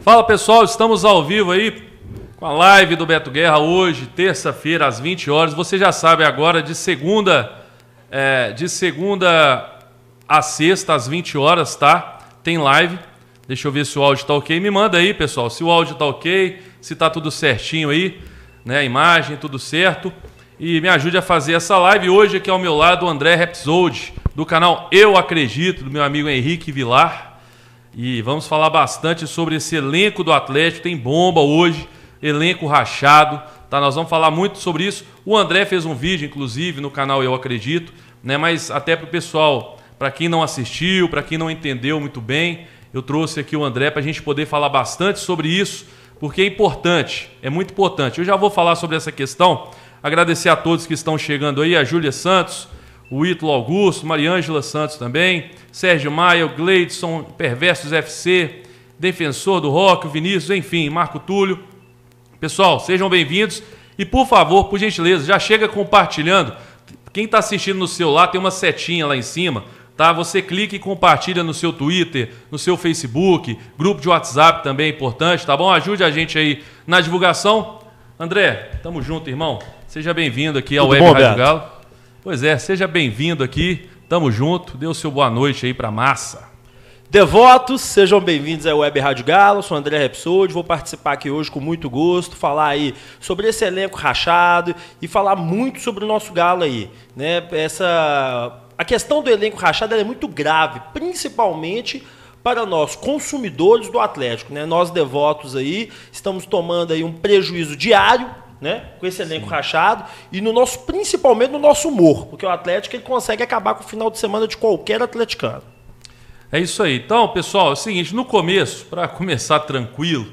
Fala pessoal, estamos ao vivo aí com a live do Beto Guerra hoje, terça-feira, às 20 horas. Você já sabe agora, de segunda, é, de segunda a sexta, às 20 horas, tá? Tem live. Deixa eu ver se o áudio tá ok. Me manda aí, pessoal, se o áudio tá ok, se tá tudo certinho aí, né? A imagem, tudo certo. E me ajude a fazer essa live. Hoje aqui ao meu lado o André Repsold, do canal Eu Acredito, do meu amigo Henrique Vilar. E vamos falar bastante sobre esse elenco do Atlético. Tem bomba hoje, elenco rachado. Tá? Nós vamos falar muito sobre isso. O André fez um vídeo, inclusive, no canal Eu Acredito, né? mas até para o pessoal, para quem não assistiu, para quem não entendeu muito bem, eu trouxe aqui o André para a gente poder falar bastante sobre isso, porque é importante, é muito importante. Eu já vou falar sobre essa questão. Agradecer a todos que estão chegando aí, a Júlia Santos, o Ítalo Augusto, Mariângela Santos também, Sérgio Maia, o Gleidson, Perversos FC, Defensor do Rock, o Vinícius, enfim, Marco Túlio. Pessoal, sejam bem-vindos e, por favor, por gentileza, já chega compartilhando. Quem está assistindo no celular tem uma setinha lá em cima, tá? Você clica e compartilha no seu Twitter, no seu Facebook, grupo de WhatsApp também é importante, tá bom? Ajude a gente aí na divulgação. André, tamo junto, irmão. Seja bem-vindo aqui ao Tudo Web bom, Rádio? Galo. Pois é, seja bem-vindo aqui. Tamo junto. Dê o seu boa noite aí pra massa. Devotos, sejam bem-vindos ao Web Rádio Galo, sou André Repsold, vou participar aqui hoje com muito gosto, falar aí sobre esse elenco rachado e falar muito sobre o nosso Galo aí, né? Essa a questão do elenco rachado é muito grave, principalmente para nós consumidores do Atlético, né? Nós devotos aí estamos tomando aí um prejuízo diário, né? Com esse elenco rachado e no nosso principalmente no nosso humor, porque o Atlético ele consegue acabar com o final de semana de qualquer atleticano. É isso aí. Então, pessoal, é o seguinte, no começo, para começar tranquilo,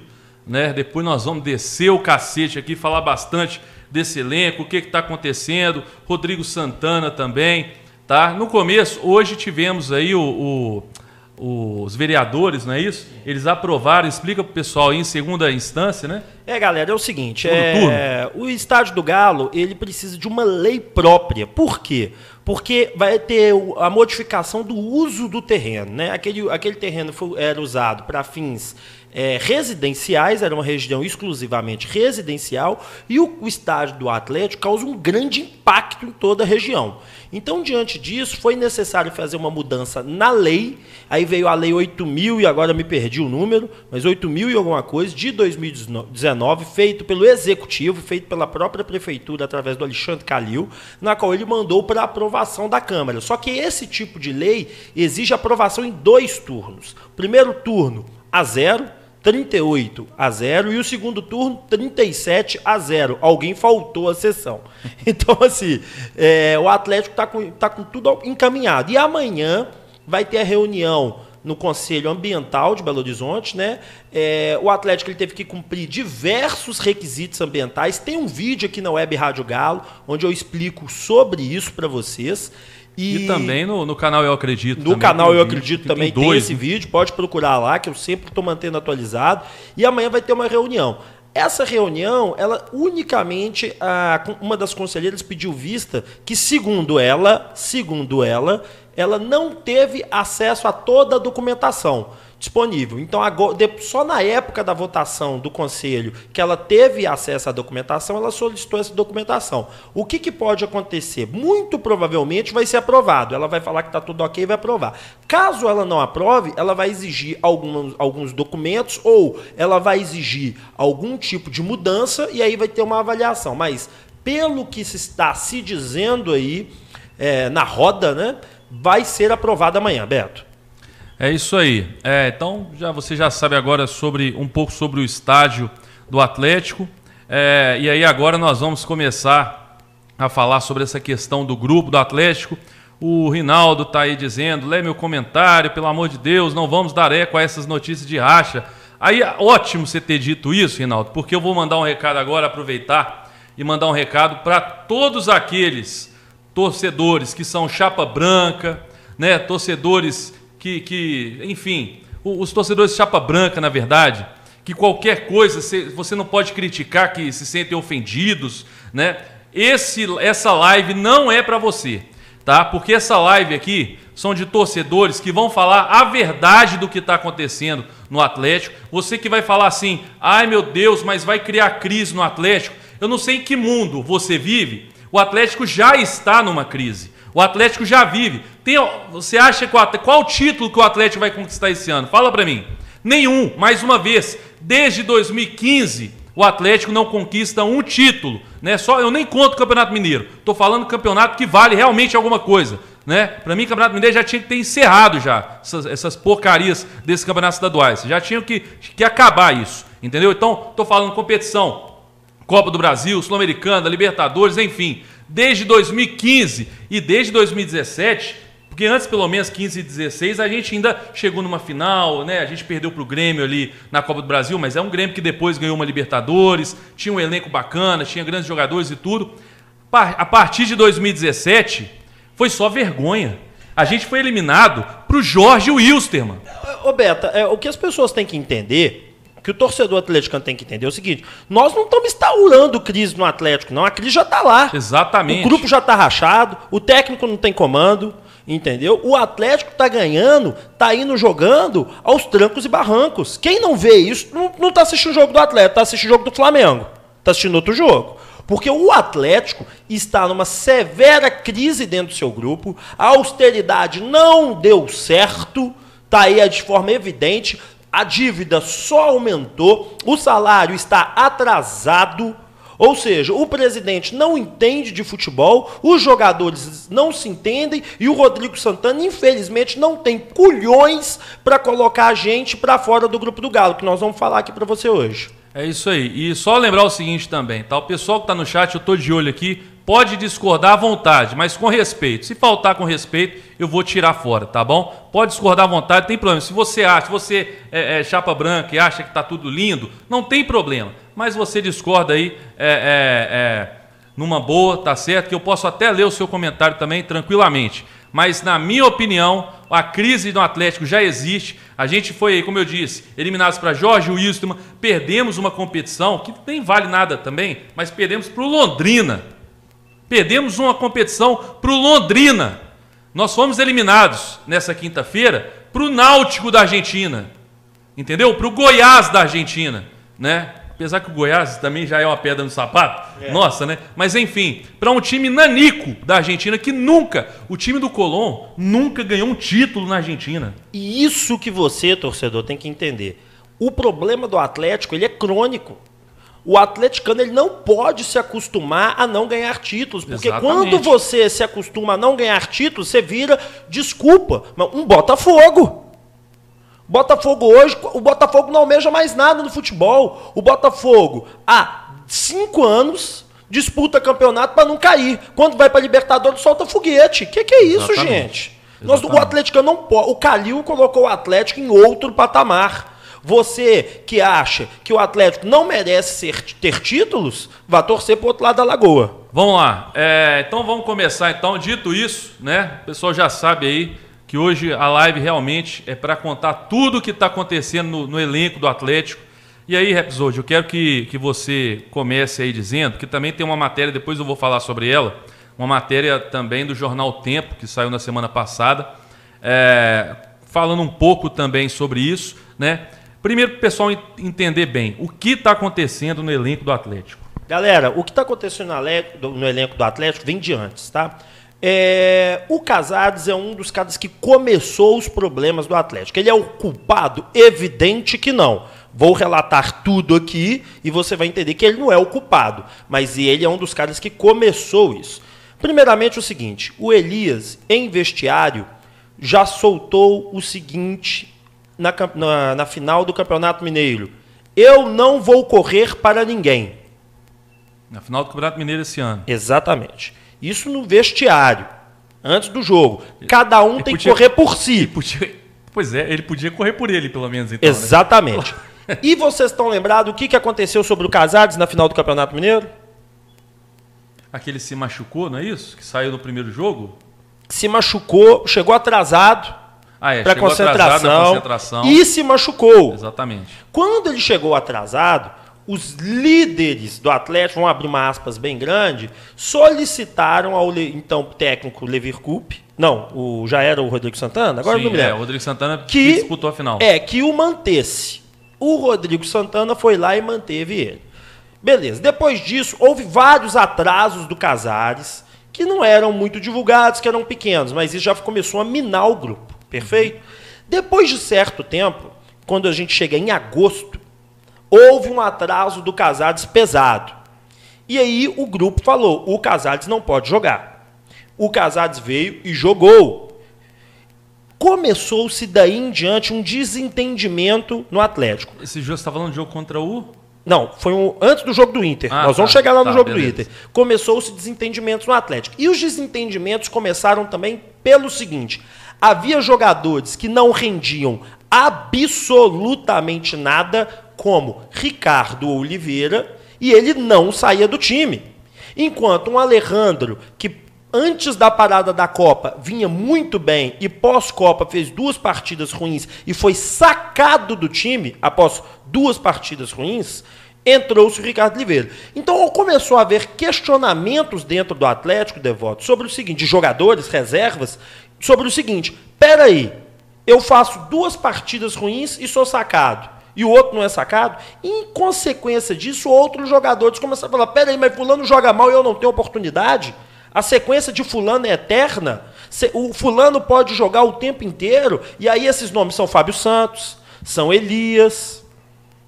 né? Depois nós vamos descer o cacete aqui, falar bastante desse elenco, o que está acontecendo, Rodrigo Santana também, tá? No começo, hoje tivemos aí o, o- os vereadores, não é isso? Eles aprovaram, explica pro pessoal aí em segunda instância, né? É, galera, é o seguinte, é, o estádio do Galo, ele precisa de uma lei própria. Por quê? Porque vai ter o- a modificação do uso do terreno, né? Aquele, aquele terreno foi- era usado para fins é, residenciais, era uma região exclusivamente residencial, e o, o estádio do Atlético causa um grande impacto em toda a região. Então, diante disso, foi necessário fazer uma mudança na lei. Aí veio a lei 8.000 e agora me perdi o número, mas 8.000 e alguma coisa de 2019, feito pelo executivo, feito pela própria prefeitura através do Alexandre Calil, na qual ele mandou para aprovação da Câmara. Só que esse tipo de lei exige aprovação em dois turnos. Primeiro turno a zero, 38 a 0 e o segundo turno 37 a 0. Alguém faltou a sessão. Então, assim, é, o Atlético está com, tá com tudo encaminhado. E amanhã vai ter a reunião no Conselho Ambiental de Belo Horizonte, né? É, o Atlético ele teve que cumprir diversos requisitos ambientais. Tem um vídeo aqui na Web Rádio Galo, onde eu explico sobre isso para vocês. E, também no, no canal Eu Acredito. No canal tem Eu. Acredito Tem também tem dois, esse né? vídeo, pode procurar lá, que eu sempre estou mantendo atualizado. E amanhã vai ter uma reunião. Essa reunião, ela unicamente, a, uma das conselheiras pediu vista que, segundo ela, segundo ela, ela não teve acesso a toda a documentação disponível. Então, agora, só na época da votação do conselho que ela teve acesso à documentação, ela solicitou essa documentação. O que, que pode acontecer? Muito provavelmente vai ser aprovado. Ela vai falar que está tudo ok e vai aprovar. Caso ela não aprove, ela vai exigir alguns, alguns documentos ou ela vai exigir algum tipo de mudança e aí vai ter uma avaliação. Mas, pelo que se está se dizendo aí é, na roda, né, vai ser aprovado amanhã, Beto. É isso aí. É, então já você já sabe agora sobre um pouco sobre o estádio do Atlético. É, e aí agora nós vamos começar a falar sobre essa questão do grupo do Atlético. O Rinaldo está aí dizendo, lê meu comentário, pelo amor de Deus, não vamos dar eco a essas notícias de racha. Aí, ótimo você ter dito isso, Rinaldo, porque eu vou mandar um recado agora, aproveitar e mandar um recado para todos aqueles torcedores que são chapa branca, né? Torcedores que, que enfim, os torcedores chapa branca, na verdade, que qualquer coisa cê- você não pode criticar que se sentem ofendidos, né? Esse, essa live não é para você. tá? Porque essa live aqui são de torcedores que vão falar a verdade do que está acontecendo no Atlético. Você que vai falar assim, ai meu Deus, mas vai criar crise no Atlético. Eu não sei em que mundo você vive. O Atlético já está numa crise. O Atlético já vive. Tem, você acha que o, qual o título que o Atlético vai conquistar esse ano? Fala para mim. Nenhum. Mais uma vez, desde 2015 o Atlético não conquista um título, né? Só eu nem conto o Campeonato Mineiro. Tô falando campeonato que vale realmente alguma coisa, né? Para mim, o Campeonato Mineiro já tinha que ter encerrado já essas, essas porcarias desses campeonatos estaduais. Já tinha que, que acabar isso, entendeu? Então, tô falando competição, Copa do Brasil, Sul-Americana, Libertadores, enfim. Desde 2015 e desde 2017 porque antes, pelo menos 15 e 16, a gente ainda chegou numa final, né? A gente perdeu para o Grêmio ali na Copa do Brasil, mas é um Grêmio que depois ganhou uma Libertadores, tinha um elenco bacana, tinha grandes jogadores e tudo. A partir de 2017, foi só vergonha. A gente foi eliminado para o Jorge Wilstermann. Ô, Beta, é, o que as pessoas têm que entender que o torcedor atleticano tem que entender é o seguinte: nós não estamos instaurando crise no Atlético, não. A crise já está lá. Exatamente. O grupo já está rachado, o técnico não tem comando. Entendeu? O Atlético tá ganhando, tá indo jogando aos trancos e barrancos. Quem não vê isso não, não tá assistindo o jogo do Atlético, tá assistindo o jogo do Flamengo. Tá assistindo outro jogo. Porque o Atlético está numa severa crise dentro do seu grupo, a austeridade não deu certo, tá aí de forma evidente, a dívida só aumentou, o salário está atrasado, ou seja, o presidente não entende de futebol, os jogadores não se entendem e o Rodrigo Santana, infelizmente, não tem culhões para colocar a gente para fora do grupo do Galo, que nós vamos falar aqui para você hoje. É isso aí. E só lembrar o seguinte também, tá? O pessoal que está no chat, eu estou de olho aqui, pode discordar à vontade, mas com respeito. Se faltar com respeito, eu vou tirar fora, tá bom? Pode discordar à vontade, tem problema. Se você acha, se você é, é chapa branca e acha que está tudo lindo, não tem problema mas você discorda aí é, é, é, numa boa, tá certo? Que eu posso até ler o seu comentário também tranquilamente. Mas, na minha opinião, a crise do Atlético já existe. A gente foi, como eu disse, eliminados para Jorge Wilstermann, perdemos uma competição que nem vale nada também, mas perdemos para o Londrina. Perdemos uma competição para o Londrina. Nós fomos eliminados nessa quinta-feira para o Náutico da Argentina. Entendeu? Para o Goiás da Argentina. Né? Apesar que o Goiás também já é uma pedra no sapato. É. Nossa, né? Mas enfim, para um time nanico da Argentina que nunca, o time do Colón nunca ganhou um título na Argentina. E isso que você, torcedor, tem que entender. O problema do Atlético, ele é crônico. O atleticano ele não pode se acostumar a não ganhar títulos, porque Exatamente. quando você se acostuma a não ganhar títulos, você vira, desculpa, um Botafogo. Botafogo hoje, o Botafogo não almeja mais nada no futebol. O Botafogo, há cinco anos, disputa campeonato para não cair. Quando vai para Libertadores, solta foguete. O que, que, é isso, Exatamente. gente? Nós, o Atlético não pode. O Calil colocou o Atlético em outro patamar. Você que acha que o Atlético não merece ser, ter títulos, vá torcer para o outro lado da lagoa. Vamos lá. É, então vamos começar. Então, dito isso, né? O pessoal já sabe aí que hoje a live realmente é para contar tudo o que está acontecendo no, no, elenco do Atlético. E aí, Repsode, eu quero que, que você comece aí dizendo, que também tem uma matéria, depois eu vou falar sobre ela, uma matéria também do jornal Tempo, que saiu na semana passada, é, falando um pouco também sobre isso. Né? Primeiro, para o pessoal entender bem o que está acontecendo no elenco do Atlético. Galera, o que está acontecendo no elenco do Atlético vem de antes, tá? É, o Casares é um dos caras que começou os problemas do Atlético. Ele é o culpado? Evidente que não. Vou relatar tudo aqui e você vai entender que ele não é o culpado, mas ele é um dos caras que começou isso. Primeiramente, o seguinte: o Elias, em vestiário, já soltou o seguinte na, na, na final do Campeonato Mineiro: Eu não vou correr para ninguém. Na final do Campeonato Mineiro esse ano. Exatamente. Isso no vestiário, antes do jogo. Cada um ele tem podia, que correr por si. Podia, pois é, ele podia correr por ele, pelo menos. Então, né? Exatamente. Né? e vocês estão lembrados o que, que aconteceu sobre o Casares na final do Campeonato Mineiro? Aquele se machucou, não é isso? Que saiu no primeiro jogo? Se machucou, chegou atrasado ah, é, para concentração, concentração e se machucou. Exatamente. Quando ele chegou atrasado, os líderes do Atlético, vamos abrir uma aspas bem grande, solicitaram ao então técnico Levir Coupe, não, o, já era o Rodrigo Santana, agora Sim, não me é, lembro. o Rodrigo Santana que, Que- disputou a final. É, que o mantesse. O Rodrigo Santana foi lá e manteve ele. Beleza. Depois disso, houve vários atrasos do Casares, que não eram muito divulgados, que eram pequenos, mas isso já começou a minar o grupo. Perfeito? Depois de certo tempo, quando a gente chega em agosto, houve um atraso do Casares pesado. E aí o grupo falou: o Casares não pode jogar. O Casares veio e jogou começou-se daí em diante um desentendimento no Atlético. Esse jogo, você tá falando de jogo contra o... Não, foi um, antes do jogo do Inter. Ah, Nós vamos tá, chegar lá no tá, jogo beleza. do Inter. Começou-se desentendimentos no Atlético. E os desentendimentos começaram também pelo seguinte: havia jogadores que não rendiam absolutamente nada, como Ricardo Oliveira, e ele não saía do time. Enquanto um Alejandro, que antes da parada da Copa vinha muito bem e pós-Copa fez duas partidas ruins e foi sacado do time após duas partidas ruins, entrou-se o Ricardo Oliveira. Então começou a haver questionamentos dentro do Atlético, Devoto, sobre o seguinte, jogadores, reservas, sobre o seguinte, peraí, eu faço duas partidas ruins e sou sacado. E o outro não é sacado. Em consequência disso, outros jogadores começaram a falar: peraí, mas Fulano joga mal e eu não tenho oportunidade? A sequência de Fulano é eterna? O Fulano pode jogar o tempo inteiro? E aí, esses nomes são Fábio Santos, são Elias,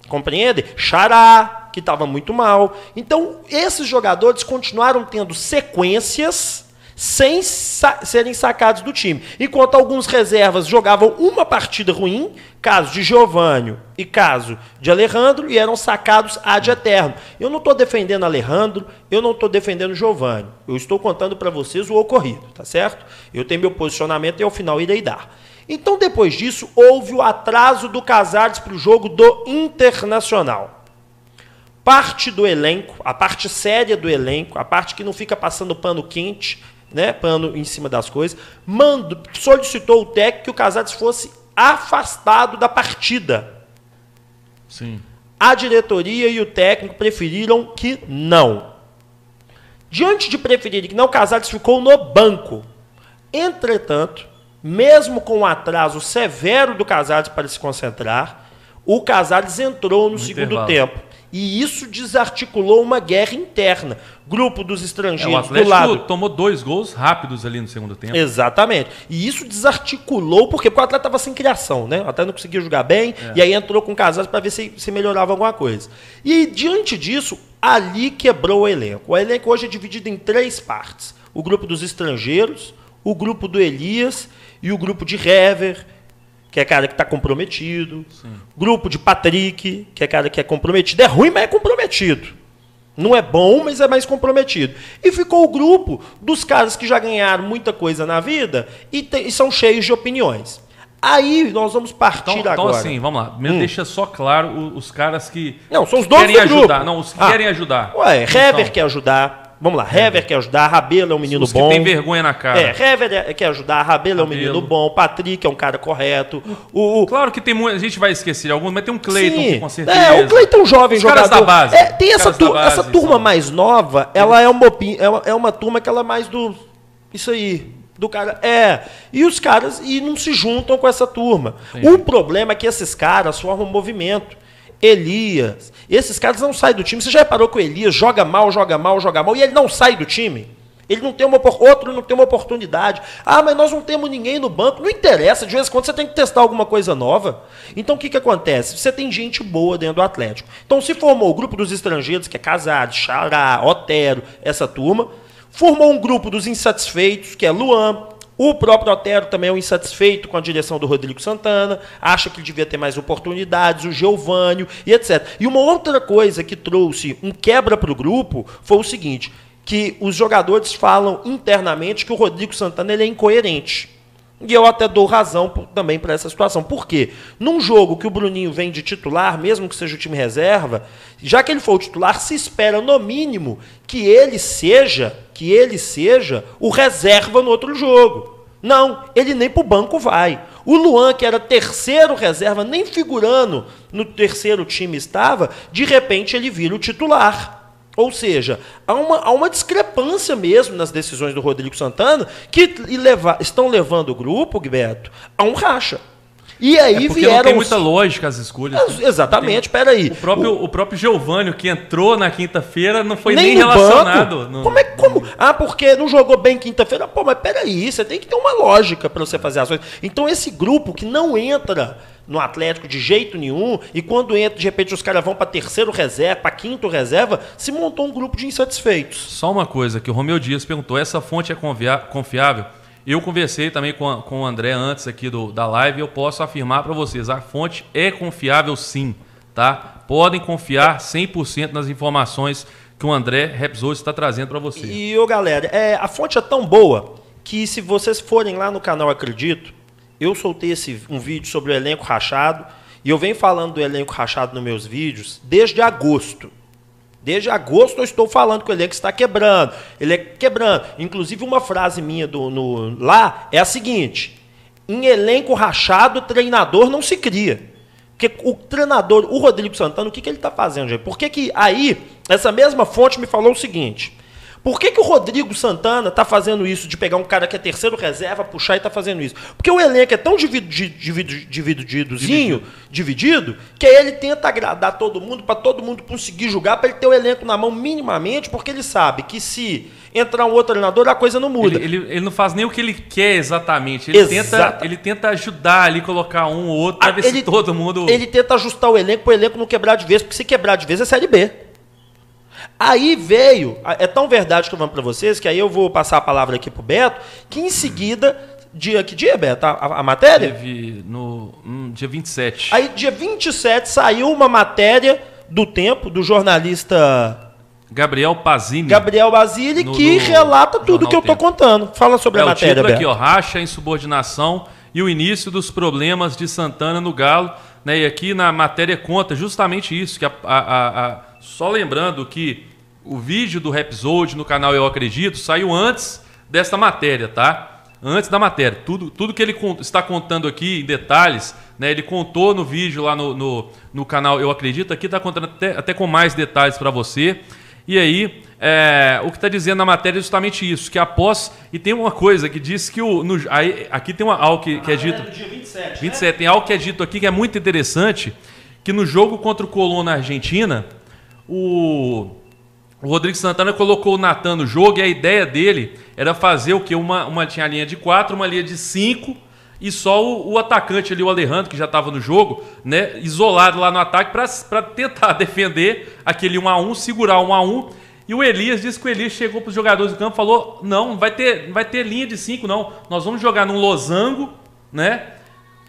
compreende? Xará, que estava muito mal. Então, esses jogadores continuaram tendo sequências sem sa- serem sacados do time. Enquanto alguns reservas jogavam uma partida ruim, caso de Giovânio e caso de Alejandro, e eram sacados ad eterno. Eu não estou defendendo Alejandro, eu não estou defendendo Giovânio. Eu estou contando para vocês o ocorrido, tá certo? Eu tenho meu posicionamento e ao final irei dar. Então, depois disso, houve o atraso do Casares para o jogo do Internacional parte do elenco, a parte séria do elenco, a parte que não fica passando pano quente, né, pano em cima das coisas, mando, solicitou o técnico que o Casares fosse afastado da partida. Sim. A diretoria e o técnico preferiram que não. Diante de preferir que não, o Casares ficou no banco. Entretanto, mesmo com o atraso severo do Casares para se concentrar, o Casares entrou no, segundo intervalo. tempo. E isso desarticulou uma guerra interna. Grupo dos É, estrangeiros o Atlético do lado tomou dois gols rápidos ali no segundo tempo. Exatamente. E isso desarticulou, porque, porque o atleta estava sem criação, né? O atleta não conseguia jogar bem, É. e aí entrou com o Casares para ver se, se melhorava alguma coisa. E diante disso, ali quebrou o elenco. O elenco hoje é dividido em três partes: o grupo dos estrangeiros, o grupo do Elias e o grupo de Hever, que é cara que está comprometido. Grupo de Patrick, que é cara que é comprometido. É ruim, mas é comprometido. Não é bom, mas é mais comprometido. E ficou o grupo dos caras que já ganharam muita coisa na vida e, te- e são cheios de opiniões. Aí nós vamos partir Então, então agora. assim, vamos lá. Primeiro deixa só claro o- os caras que Não, são os donos querem do grupo. ajudar. Não, os que Ah. querem ajudar. Ué, Hever são. quer ajudar. Vamos lá, Hever quer ajudar, Rabelo é um menino Os bom. que têm vergonha na cara. É, Hever é- quer ajudar, Rabelo é um Rabelo. menino bom, Patrick é um cara correto. O, o- Claro que tem muita. A gente vai esquecer de alguns, mas tem um Cleiton Sim. que com certeza. É, o Cleiton é um jovem Os jogador. caras da base. É, tem Os essa, tur- base essa turma são- mais nova, ela é uma, é uma, é uma turma que ela é mais do. Isso aí. Do cara. É. E os caras e não se juntam com essa turma. Entendi. O problema é que esses caras formam um movimento. Elias. Esses caras não saem do time. Você já reparou que o Elias joga mal, joga mal, joga mal, e ele não sai do time? Ele não tem uma outro não tem uma oportunidade. Ah, mas nós não temos ninguém no banco. Não interessa, de vez em quando você tem que testar alguma coisa nova. Então o que, que acontece? Você tem gente boa dentro do Atlético. Então se formou o grupo dos estrangeiros, que é Casares, Xará, Otero, essa turma. Formou um grupo dos insatisfeitos, que é Luan. O próprio Otero também é um insatisfeito com a direção do Rodrigo Santana, acha que ele devia ter mais oportunidades, o Geovânio e etc. E uma outra coisa que trouxe um quebra para o grupo foi o seguinte, que os jogadores falam internamente que o Rodrigo Santana ele é incoerente. E eu até dou razão também para essa situação. Por quê? Num jogo que o Bruninho vem de titular, mesmo que seja o time reserva, já que ele for o titular, se espera no mínimo que ele seja, que ele seja o reserva no outro jogo. Não, ele nem para o banco vai. O Luan, que era terceiro reserva, nem figurando no terceiro time estava, de repente ele vira o titular. Ou seja, há uma, há uma discrepância mesmo nas decisões do Rodrigo Santana que leva, estão levando o grupo, Guilherme, a um racha. E aí é vieram. Não tem muita lógica as escolhas. Né? Exatamente, peraí. O próprio, o... o próprio Giovânio, que entrou na quinta-feira, não foi nem, nem relacionado. No... Como é como? Ah, porque não jogou bem quinta-feira? Pô, mas peraí, você tem que ter uma lógica para você fazer as coisas. Então, esse grupo que não entra no Atlético de jeito nenhum, e quando entra, de repente, os caras vão para terceiro reserva, para quinto reserva, se montou um grupo de insatisfeitos. Só uma coisa que o Romeu Dias perguntou: essa fonte é confiável? Eu conversei também com, com o André antes aqui do, da live e eu posso afirmar para vocês, a fonte é confiável sim, tá? Podem confiar 100% nas informações que o André Repsol está trazendo para vocês. E, ô galera, é, a fonte é tão boa que se vocês forem lá no canal Acredito, eu soltei esse, um vídeo sobre o elenco rachado e eu venho falando do elenco rachado nos meus vídeos desde agosto. Desde agosto eu estou falando que o elenco está quebrando. Ele é quebrando. Inclusive, uma frase minha do, no, lá é a seguinte: em elenco rachado, treinador não se cria. Porque o treinador, o Rodrigo Santana, o que, que ele está fazendo, gente? Por que, que aí, essa mesma fonte me falou o seguinte: por que, que o Rodrigo Santana está fazendo isso, de pegar um cara que é terceiro reserva, puxar e está fazendo isso? Porque o elenco é tão divididozinho, dividido. dividido, que aí ele tenta agradar todo mundo, para todo mundo conseguir jogar, para ele ter o elenco na mão minimamente, porque ele sabe que se entrar um outro treinador, a coisa não muda. Ele, ele, ele não faz nem o que ele quer exatamente. Ele, tenta, ele tenta ajudar ali, colocar um ou outro, para ver ele, se todo mundo. Ele tenta ajustar o elenco para o elenco não quebrar de vez, porque se quebrar de vez é Série B. Aí veio, é tão verdade que eu vou para vocês, que aí eu vou passar a palavra aqui pro Beto, que em seguida, dia que dia, Beto, a, a matéria? Teve no hum, dia 27. Aí dia 27 saiu uma matéria do Tempo, do jornalista... Gabriel Pazini. Gabriel Basile, que relata tudo que eu tô contando. Fala sobre é, a matéria, Beto. aqui, ó, racha, insubordinação e o início dos problemas de Santana no Galo. Né? E aqui na matéria conta justamente isso, que a, a, a só lembrando que o vídeo do Rapzode no canal Eu Acredito saiu antes desta matéria, tá? Antes da matéria. Tudo, tudo que ele está contando aqui em detalhes, né? Ele contou no vídeo lá no, no, no canal Eu Acredito. Aqui está contando até, até com mais detalhes para você. E aí, é, o que está dizendo na matéria é justamente isso, que após. E tem uma coisa que diz que o. No, aí, aqui tem uma, algo que, que é dito. É dia 27, 27 né? tem algo que é dito aqui que é muito interessante, que no jogo contra o Colón na Argentina, o, o Rodrigo Santana colocou o Natan no jogo e a ideia dele era fazer o que? Uma, uma tinha a linha de quatro, uma linha de cinco e só o, o atacante ali, o Alejandro, que já estava no jogo, né, isolado lá no ataque para tentar defender aquele 1 a 1 segurar o 1 a 1 e o Elias disse que o Elias chegou para os jogadores do campo e falou: não, não vai ter, não vai ter linha de cinco, não. Nós vamos jogar num losango, né?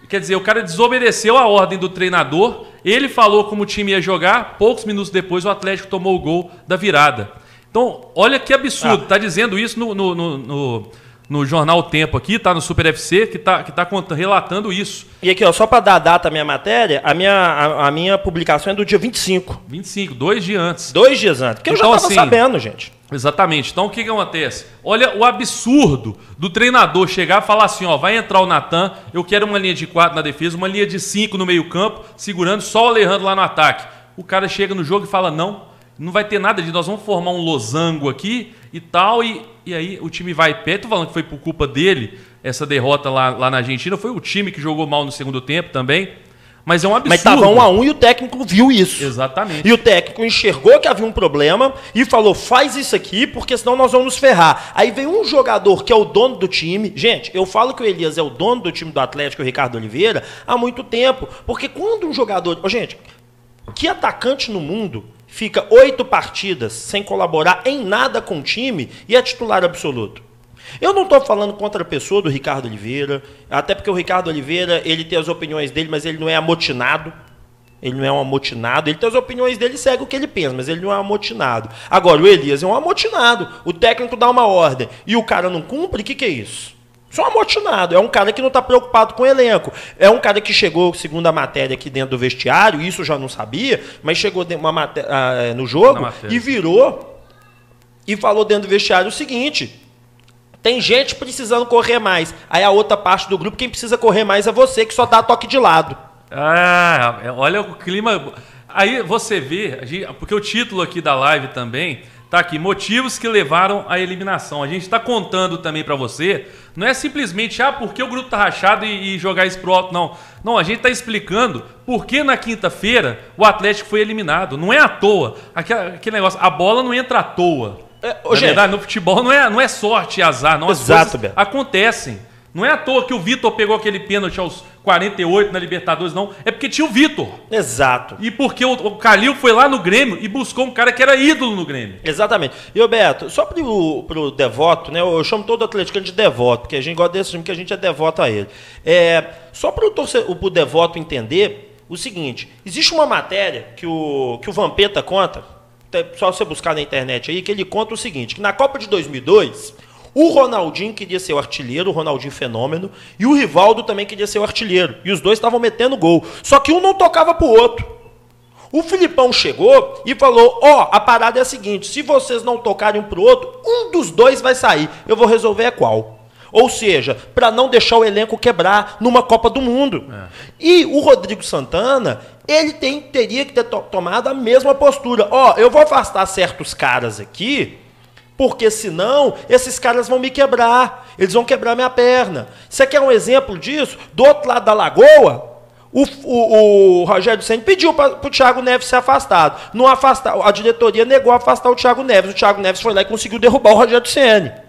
Quer dizer, o cara desobedeceu a ordem do treinador ele falou como o time ia jogar, poucos minutos depois o Atlético tomou o gol da virada. Então, olha que absurdo. Ah. Tá dizendo isso no, no, no, no no jornal Tempo aqui, tá no Super FC, que tá, que tá relatando isso. E aqui, ó, só para dar a data à minha matéria, a minha, a, a, minha publicação é do dia 25. 25, dois dias antes. Dois dias antes. Porque então, eu já estava assim, sabendo, gente. Exatamente. Então o que, que acontece? Olha o absurdo do treinador chegar e falar assim: ó, vai entrar o Natan, eu quero uma linha de quatro na defesa, uma linha de cinco no meio-campo, segurando só o Alejandro lá no ataque. O cara chega no jogo e fala: não, não vai ter nada de nós vamos formar um losango aqui e tal, e, e aí o time vai pé. Tô falando que foi por culpa dele essa derrota lá, lá na Argentina, foi o time que jogou mal no segundo tempo também. Mas é um absurdo. Mas estava um a um e o técnico viu isso. Exatamente. E o técnico enxergou que havia um problema e falou: faz isso aqui, porque senão nós vamos nos ferrar. Aí vem um jogador que é o dono do time. Gente, eu falo que o Elias é o dono do time do Atlético, o Ricardo Oliveira, há muito tempo. Porque quando um jogador. Gente, que atacante no mundo fica oito partidas sem colaborar em nada com o time e é titular absoluto? Eu não estou falando contra a pessoa do Ricardo Oliveira, até porque o Ricardo Oliveira ele tem as opiniões dele, mas ele não é amotinado. Ele não é um amotinado. Ele tem as opiniões dele, segue o que ele pensa, mas ele não é um amotinado. Agora, o Elias é um amotinado. O técnico dá uma ordem e o cara não cumpre, o que, que é isso? Isso é um amotinado. É um cara que não está preocupado com o elenco. É um cara que chegou, segundo a matéria aqui dentro do vestiário, isso eu já não sabia, mas chegou uma matéria, no jogo e virou e falou dentro do vestiário o seguinte: Tem gente precisando correr mais. Aí a outra parte do grupo, quem precisa correr mais é você, que só dá toque de lado. Ah, é, olha o clima. Aí você vê, porque o título aqui da live também tá aqui: motivos que levaram à eliminação. A gente está contando também para você. Não é simplesmente, ah, porque o grupo tá rachado e, e jogar isso pro alto, não. Não, a gente está explicando por que na quinta-feira o Atlético foi eliminado. Não é à toa. Aquele, aquele negócio, a bola não entra à toa. É, na verdade, no futebol não é, não é sorte e azar, não. As Exato, coisas acontecem. Não é à toa que o Vitor pegou aquele pênalti aos 48 na Libertadores, não. É porque tinha o Vitor. Exato. E porque o, o Calil foi lá no Grêmio e buscou um cara que era ídolo no Grêmio. Exatamente. E, Roberto, só pro, pro devoto, né? Eu chamo todo atleticano de devoto, porque a gente gosta desse time que a gente é devoto a ele. É, só pro, torcedor, pro devoto entender o seguinte: existe uma matéria que o, que o Vampeta conta, só você buscar na internet aí, que ele conta o seguinte: que na Copa de 2002 o Ronaldinho queria ser o artilheiro, o Ronaldinho fenômeno, e o Rivaldo também queria ser o artilheiro. E os dois estavam metendo gol. Só que um não tocava pro outro. O Filipão chegou e falou: Ó, oh, a parada é a seguinte: se vocês não tocarem um pro outro, um dos dois vai sair. Eu vou resolver é qual. Ou seja, para não deixar o elenco quebrar numa Copa do Mundo. É. E o Rodrigo Santana, ele tem, teria que ter to tomado a mesma postura. Ó, oh, eu vou afastar certos caras aqui porque senão esses caras vão me quebrar, eles vão quebrar minha perna. Você quer um exemplo disso? Do outro lado da lagoa, o, o, o Rogério Senna pediu para o Thiago Neves ser afastado. Não afastar, a diretoria negou afastar o Thiago Neves. O Thiago Neves foi lá e conseguiu derrubar o Rogério Senna.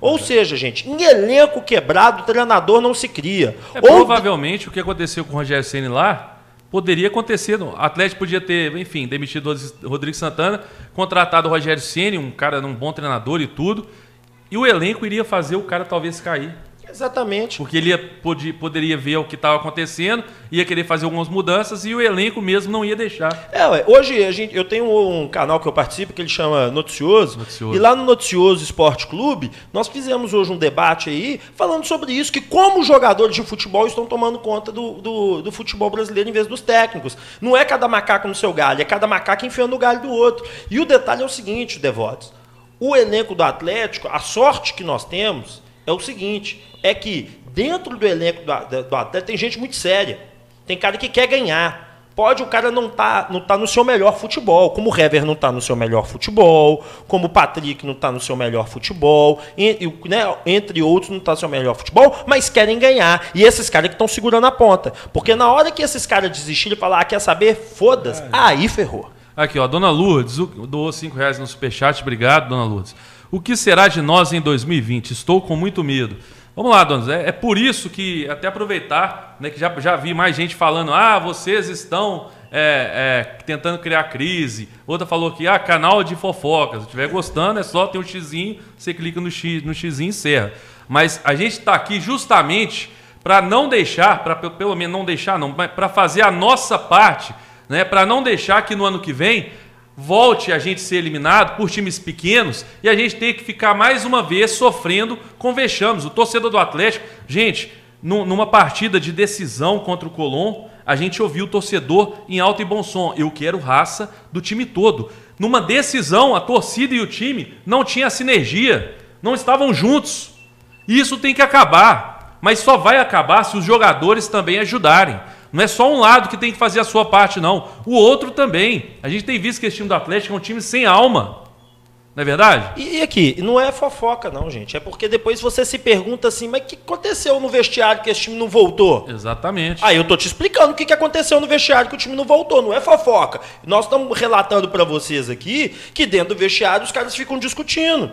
Ou seja, gente, em elenco quebrado, o treinador não se cria. É, Ou... Provavelmente o que aconteceu com o Rogério Senna lá Poderia acontecer. O Atlético podia ter, enfim, demitido o Rodrigo Santana, contratado o Rogério Ceni, um cara, um bom treinador e tudo. E o elenco iria fazer o cara talvez cair. Exatamente. Porque ele ia, podia, poderia ver o que estava acontecendo, ia querer fazer algumas mudanças e o elenco mesmo não ia deixar. É, ué, hoje a gente, eu tenho um canal que eu participo que ele chama Noticioso, Noticioso. E lá no Noticioso Esporte Clube, nós fizemos hoje um debate aí falando sobre isso, que como os jogadores de futebol estão tomando conta do, do, do futebol brasileiro em vez dos técnicos. Não é cada macaco no seu galho, é cada macaco enfiando o galho do outro. E o detalhe é o seguinte, Devotos. O elenco do Atlético, a sorte que nós temos é o seguinte: é que dentro do elenco do, do, tem gente muito séria. Tem cara que quer ganhar. Pode o cara não tá, não tá no seu melhor futebol, como o Hever não tá no seu melhor futebol, como o Patrick não tá no seu melhor futebol, e, né, entre outros não tá no seu melhor futebol, mas querem ganhar. E esses caras que estão segurando a ponta. Porque na hora que esses caras desistirem e falar, ah, quer saber? Foda-se, aí ferrou. Aqui, ó, Dona Lourdes doou 5 reais no superchat, obrigado, Dona Lourdes. O que será de nós em 2020? Estou com muito medo. Vamos lá, donos. É, é, por isso que, até aproveitar, né, que já, já vi mais gente falando, ah, vocês estão é, é, tentando criar crise. Outra falou que, ah, canal de fofocas. Se estiver gostando, é só ter um xizinho, você clica no, x, no xizinho e encerra. Mas a gente está aqui justamente para não deixar, para pelo menos não deixar, não, para fazer a nossa parte, né, para não deixar que no ano que vem volte a gente ser eliminado por times pequenos e a gente tem que ficar mais uma vez sofrendo com vexames. O torcedor do Atlético, gente, numa partida de decisão contra o Colón, a gente ouviu o torcedor em alto e bom som. Eu quero raça do time todo. Numa decisão, a torcida e o time não tinham sinergia, não estavam juntos. Isso tem que acabar. Mas só vai acabar se os jogadores também ajudarem. Não é só um lado que tem que fazer a sua parte, não. O outro também. A gente tem visto que esse time do Atlético é um time sem alma. Não é verdade? E, e aqui, não é fofoca, não, gente. É porque depois você se pergunta assim, mas o que aconteceu no vestiário que esse time não voltou? Exatamente. Aí eu tô te explicando o que aconteceu no vestiário que o time não voltou. Não é fofoca. Nós estamos relatando para vocês aqui que dentro do vestiário os caras ficam discutindo.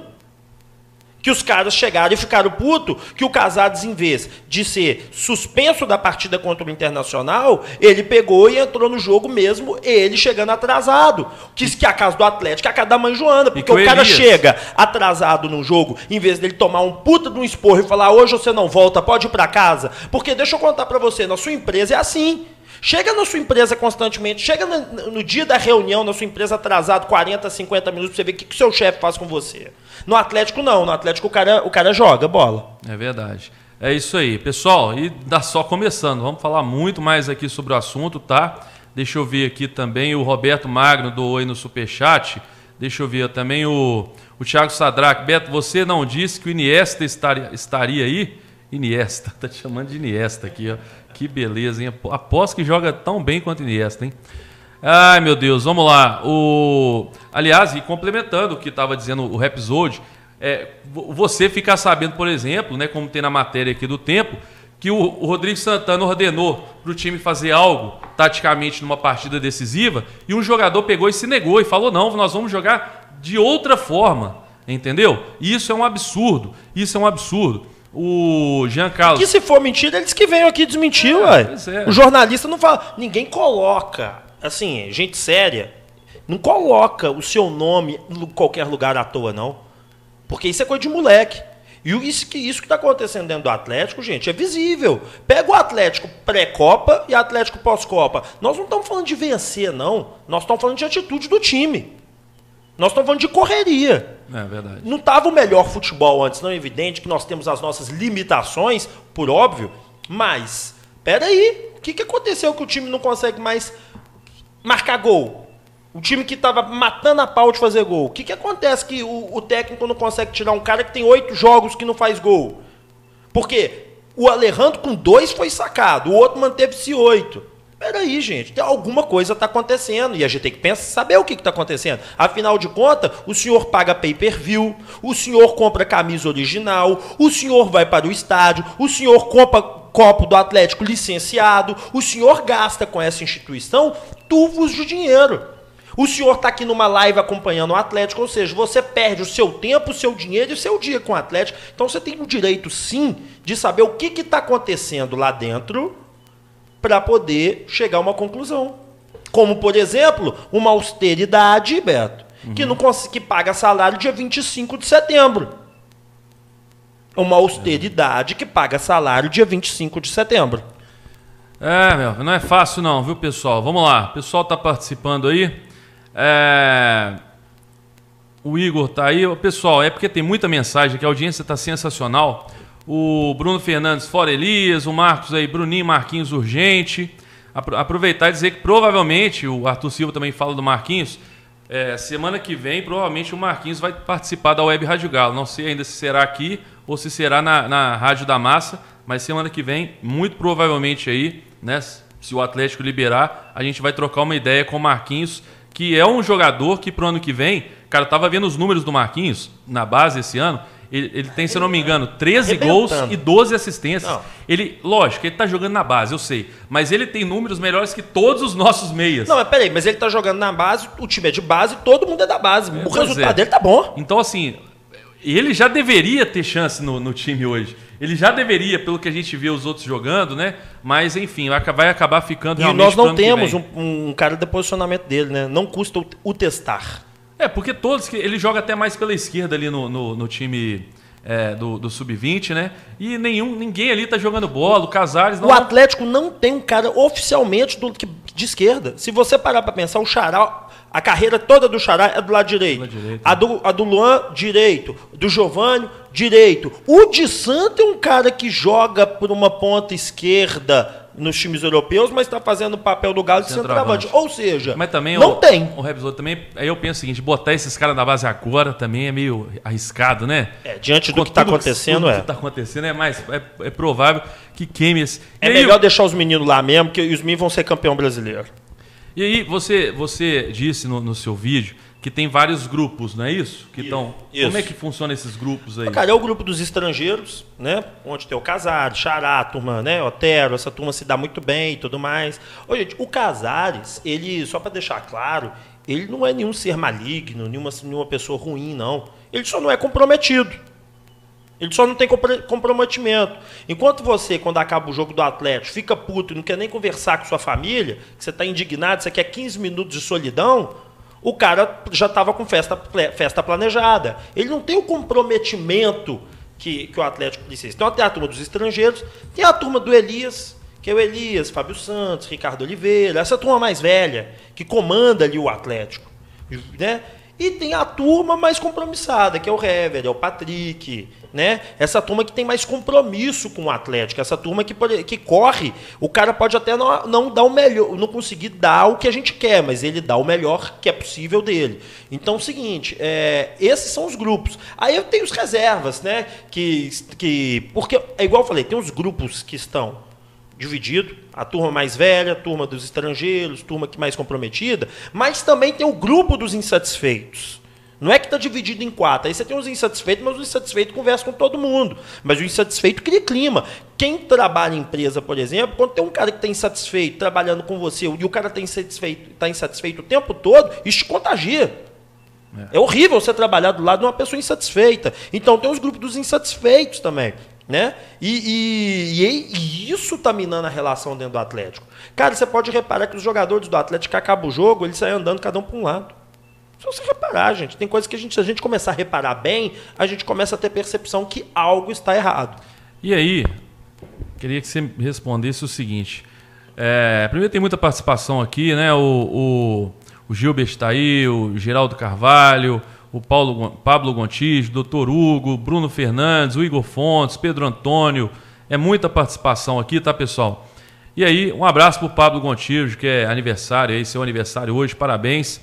Que os caras chegaram e ficaram puto que o Casares, em vez de ser suspenso da partida contra o Internacional, ele pegou e entrou no jogo mesmo, ele chegando atrasado. Quis que a casa do Atlético é a casa da mãe Joana, porque o cara chega atrasado no jogo, em vez dele tomar um puta de um esporro e falar, hoje você não volta, pode ir para casa. Porque deixa eu contar para você, na sua empresa é assim. Chega na sua empresa constantemente, chega no, no, dia da reunião na sua empresa atrasado 40, 50 minutos para você ver o que o seu chefe faz com você. No Atlético não, no Atlético o cara, o cara joga bola. É verdade. É isso aí, pessoal. E dá só começando. Vamos falar muito mais aqui sobre o assunto, tá? Deixa eu ver aqui também o Roberto Magno do Oi no Superchat. Deixa eu ver também o, O Thiago Sadraque, Beto, você não disse que o Iniesta estaria, estaria aí? Iniesta, tá te chamando de Iniesta aqui, ó. Que beleza, hein? Aposto que joga tão bem quanto Iniesta, hein? Ai, meu Deus, vamos lá. O... Aliás, e complementando o que estava dizendo o Rapsode, é, você ficar sabendo, por exemplo, né, como tem na matéria aqui do tempo, que o, o Rodrigo Santana ordenou para o time fazer algo taticamente numa partida decisiva e um jogador pegou e se negou e falou: não, nós vamos jogar de outra forma. Entendeu? Isso é um absurdo. Isso é um absurdo. O Jean Carlos. Que se for mentira, eles que venham aqui desmentir, é, ué. É. O jornalista não fala. Ninguém coloca, assim, gente séria, não coloca o seu nome em qualquer lugar à toa, não. Porque isso é coisa de moleque. E isso que isso que está acontecendo dentro do Atlético, gente, é visível. Pega o Atlético pré-Copa e Atlético pós-Copa. Nós não estamos falando de vencer, não. Nós estamos falando de atitude do time. Nós estamos falando de correria. É verdade. Não estava o melhor futebol antes, não é evidente que nós temos as nossas limitações, por óbvio, mas, peraí, o que, que aconteceu que o time não consegue mais marcar gol? O time que estava matando a pau de fazer gol. O que, que acontece que o, o técnico não consegue tirar um cara que tem oito jogos que não faz gol? Porque o Alejandro com dois foi sacado, o outro manteve-se oito. Peraí, gente, tem alguma coisa está acontecendo e a gente tem que pensar, saber o que está acontecendo. Afinal de contas, o senhor paga pay-per-view, o senhor compra camisa original, o senhor vai para o estádio, o senhor compra copo do Atlético licenciado, o senhor gasta com essa instituição tubos de dinheiro. O senhor está aqui numa live acompanhando o Atlético, ou seja, você perde o seu tempo, o seu dinheiro e o seu dia com o Atlético. Então você tem o direito, sim, de saber o que está acontecendo lá dentro para poder chegar a uma conclusão. Como, por exemplo, uma austeridade, Beto, uhum. que, não que paga salário dia 25 de setembro. Uma austeridade que paga salário dia 25 de setembro. É, meu, não é fácil não, viu, pessoal? Vamos lá, o pessoal está participando aí. É... O Igor tá aí. Pessoal, é porque tem muita mensagem que a audiência está sensacional o Bruno Fernandes fora Elias, o Marcos aí, Bruninho Marquinhos urgente. Aproveitar e dizer que provavelmente, o Arthur Silva também fala do Marquinhos, é, semana que vem provavelmente o Marquinhos vai participar da Web Rádio Galo. Não sei ainda se será aqui ou se será na, na Rádio da Massa, mas semana que vem, muito provavelmente aí, né, se o Atlético liberar, a gente vai trocar uma ideia com o Marquinhos, que é um jogador que pro ano que vem, cara, tava vendo os números do Marquinhos na base esse ano, ele, ele, tem, se eu não me engano, 13 gols e 12 assistências. Não. Ele, lógico, ele tá jogando na base, eu sei. Mas ele tem números melhores que todos os nossos meias. Não, mas peraí, mas ele tá jogando na base, o time é de base, todo mundo é da base. É, o resultado é. dele tá bom. Então, assim, ele já deveria ter chance no, no, time hoje. Ele já deveria, pelo que a gente vê os outros jogando, né? Mas, enfim, vai acabar ficando realmente. E nós não temos um, um, cara de posicionamento dele, né? Não custa o, o testar. É, porque todos. Ele joga até mais pela esquerda ali no, no, no time é, do, do Sub-20, né? E nenhum, ninguém ali tá jogando bola. O Casares não. O Atlético não tem um cara oficialmente do, de esquerda. Se você parar para pensar, o Xará. A carreira toda do Xará é do lado direito. Do lado direito. A, do, a do Luan, direito. Do Giovanni, direito. O de Santo é um cara que joga por uma ponta esquerda nos times europeus, mas está fazendo o papel do Galo de centroavante. Ou seja, mas também não o, tem. O Rebsou também, aí eu penso o seguinte, botar esses caras na base agora também é meio arriscado, né? É, diante do que está acontecendo, tudo é. que está acontecendo é mais é, é, provável que queime esse. É melhor deixar os meninos lá mesmo, que os meninos vão ser campeão brasileiro. E aí você você disse no, no seu vídeo que tem vários grupos, não é isso? Que estão. Como é que funciona esses grupos aí? Cara, é o grupo dos estrangeiros, né? Onde tem o Casares, Xará, turma, né? Otero, essa turma se dá muito bem e tudo mais. Ô, gente, o Casares, ele, só para deixar claro, ele não é nenhum ser maligno, nenhuma, nenhuma pessoa ruim, não. Ele só não é comprometido. Ele só não tem comprometimento. Enquanto você, quando acaba o jogo do Atlético, fica puto e não quer nem conversar com sua família, que você está indignado, você quer 15 minutos de solidão, o cara já estava com festa, festa planejada. Ele não tem o comprometimento que, que o Atlético precisa. Então tem a turma dos estrangeiros, tem a turma do Elias, que é o Elias, Fábio Santos, Ricardo Oliveira, essa turma mais velha, que comanda ali o Atlético. Né? E tem a turma mais compromissada, que é o Hever, é o Patrick, né? Essa turma que tem mais compromisso com o Atlético, essa turma que, que corre, o cara pode até não, não dar o melhor, não conseguir dar o que a gente quer, mas ele dá o melhor que é possível dele. Então é o seguinte, é, esses são os grupos. Aí eu tenho os reservas, né? Que, que, porque, é igual eu falei, tem os grupos que estão dividido, a turma mais velha, a turma dos estrangeiros, turma que mais comprometida, mas também tem o grupo dos insatisfeitos. Não é que está dividido em quatro. Aí você tem os insatisfeitos, mas os insatisfeitos conversam com todo mundo. Mas o insatisfeito cria clima. Quem trabalha em empresa, por exemplo, quando tem um cara que está insatisfeito trabalhando com você e o cara está insatisfeito, tá insatisfeito o tempo todo, isso te contagia. É. é horrível você trabalhar do lado de uma pessoa insatisfeita. Então tem os grupos dos insatisfeitos também. Né? E, e, e, isso tá minando a relação dentro do Atlético. Cara, você pode reparar que os jogadores do Atlético acabam o jogo, eles saem andando cada um para um lado. Se você reparar, gente, tem coisas que a gente, se a gente começar a reparar bem, a gente começa a ter percepção que algo está errado. E aí, queria que você respondesse o seguinte. É, primeiro tem muita participação aqui, né? O, o, o Gilbert está aí, o Geraldo Carvalho, o Paulo, Pablo Gontijo, doutor Hugo, Bruno Fernandes, o Igor Fontes, Pedro Antônio. É muita participação aqui, tá, pessoal? E aí, um abraço para o Pablo Gontijo, que é aniversário aí, seu aniversário hoje, parabéns.